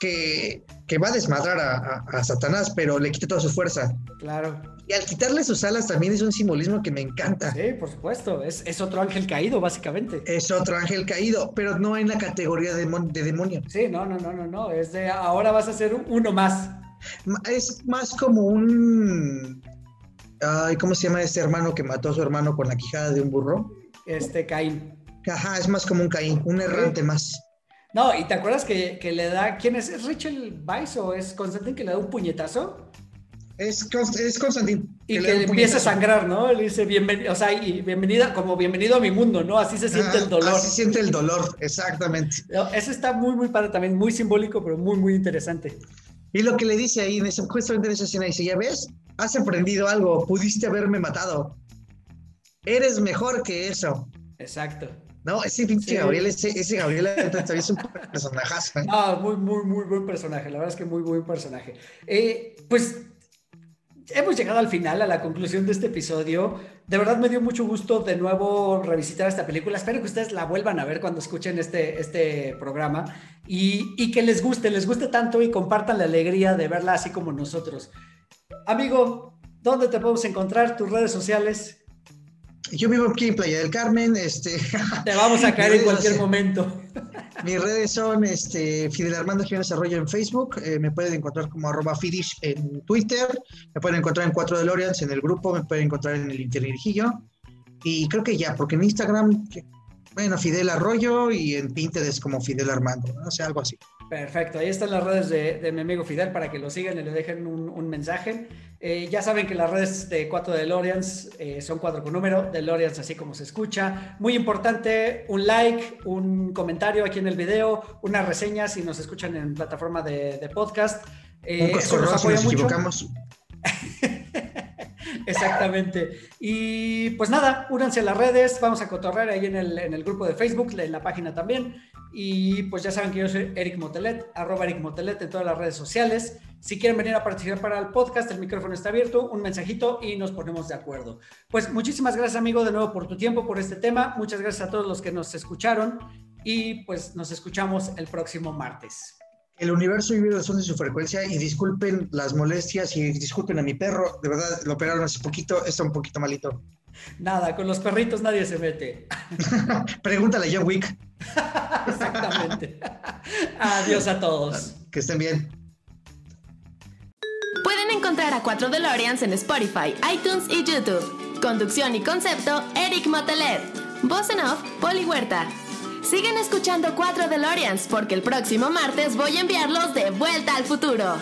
que, va a desmadrar a, Satanás, pero le quita toda su fuerza. Claro. Y al quitarle sus alas también es un simbolismo que me encanta. Sí, por supuesto. Es, otro ángel caído, básicamente. Es otro ángel caído, pero no en la categoría de, de demonio. Sí, no, no, no, no, no. Es de ahora vas a ser uno más. Es más como un. Ay, ¿cómo se llama este hermano que mató a su hermano con la quijada de un burro? Este Caín. Ajá, es más como un Caín, un errante más. No, y te acuerdas que, le da. ¿Quién es? ¿Es Rachel Weisz o es Constantin que le da un puñetazo? Es, es Constantin. Y que, empieza a sangrar, ¿no? Le dice bienvenido, o sea, y bienvenida, como bienvenido a mi mundo, ¿no? Así se siente el dolor. Así siente el dolor, exactamente. eso está muy, muy padre también, muy simbólico, pero muy, muy interesante. Y lo que le dice ahí, en esa, justamente en esa escena, dice, ya ves, has aprendido algo, pudiste haberme matado. Eres mejor que eso. Exacto. No, ese pinche Gabriel, ese, ese Gabriel es un personajazo. ¿eh? Ah, muy, muy, muy buen personaje. La verdad es que muy buen personaje. Eh, pues hemos llegado al final, a la conclusión de este episodio. De verdad me dio mucho gusto de nuevo revisitar esta película. Espero que ustedes la vuelvan a ver cuando escuchen este, este programa y, y que les guste, les guste tanto y compartan la alegría de verla así como nosotros. amigo, ¿dónde te podemos encontrar? ¿Tus redes sociales? Yo vivo aquí en Playa del Carmen. Este, (laughs) Te vamos a caer en cualquier momento. (laughs) Mis redes son este, Fidel Armando Jiménez Arroyo en Facebook. Eh, me pueden encontrar como arroba Fidish en Twitter. Me pueden encontrar en Cuatro DeLoreans en el grupo. Me pueden encontrar en el Intervirgillo. Y creo que ya, porque en Instagram, bueno, Fidel Arroyo y en Pinterest como Fidel Armando. O sea, algo así. Perfecto, ahí están las redes de, mi amigo Fidel para que lo sigan y le dejen un, mensaje. Eh, ya saben que las redes de 4 DeLoreans eh, son cuatro con número, DeLoreans así como se escucha. Muy importante, un like, un comentario aquí en el video, una reseña si nos escuchan en plataforma de, podcast. Eh, un eso nos, nos equivocamos. (laughs) Exactamente. Y pues nada, únanse a las redes, vamos a cotorrear ahí en el, en el grupo de Facebook, en la página también. Y pues ya saben que yo soy Eric Motelet, arroba Eric Motelet en todas las redes sociales. Si quieren venir a participar para el podcast, el micrófono está abierto, un mensajito y nos ponemos de acuerdo. Pues muchísimas gracias amigo de nuevo por tu tiempo, por este tema. Muchas gracias a todos los que nos escucharon y pues nos escuchamos el próximo martes. El universo vive son de su frecuencia y disculpen las molestias y disculpen a mi perro, de verdad lo operaron hace poquito, está un poquito malito. Nada, con los perritos nadie se mete. (laughs) Pregúntale a John Wick. (laughs) Exactamente. Adiós a todos. Que estén bien. Pueden encontrar a 4 DeLoreans en Spotify, iTunes y YouTube. Conducción y concepto, Eric Motelet. Voz en off, Poli Huerta. Siguen escuchando 4 DeLoreans porque el próximo martes voy a enviarlos de vuelta al futuro.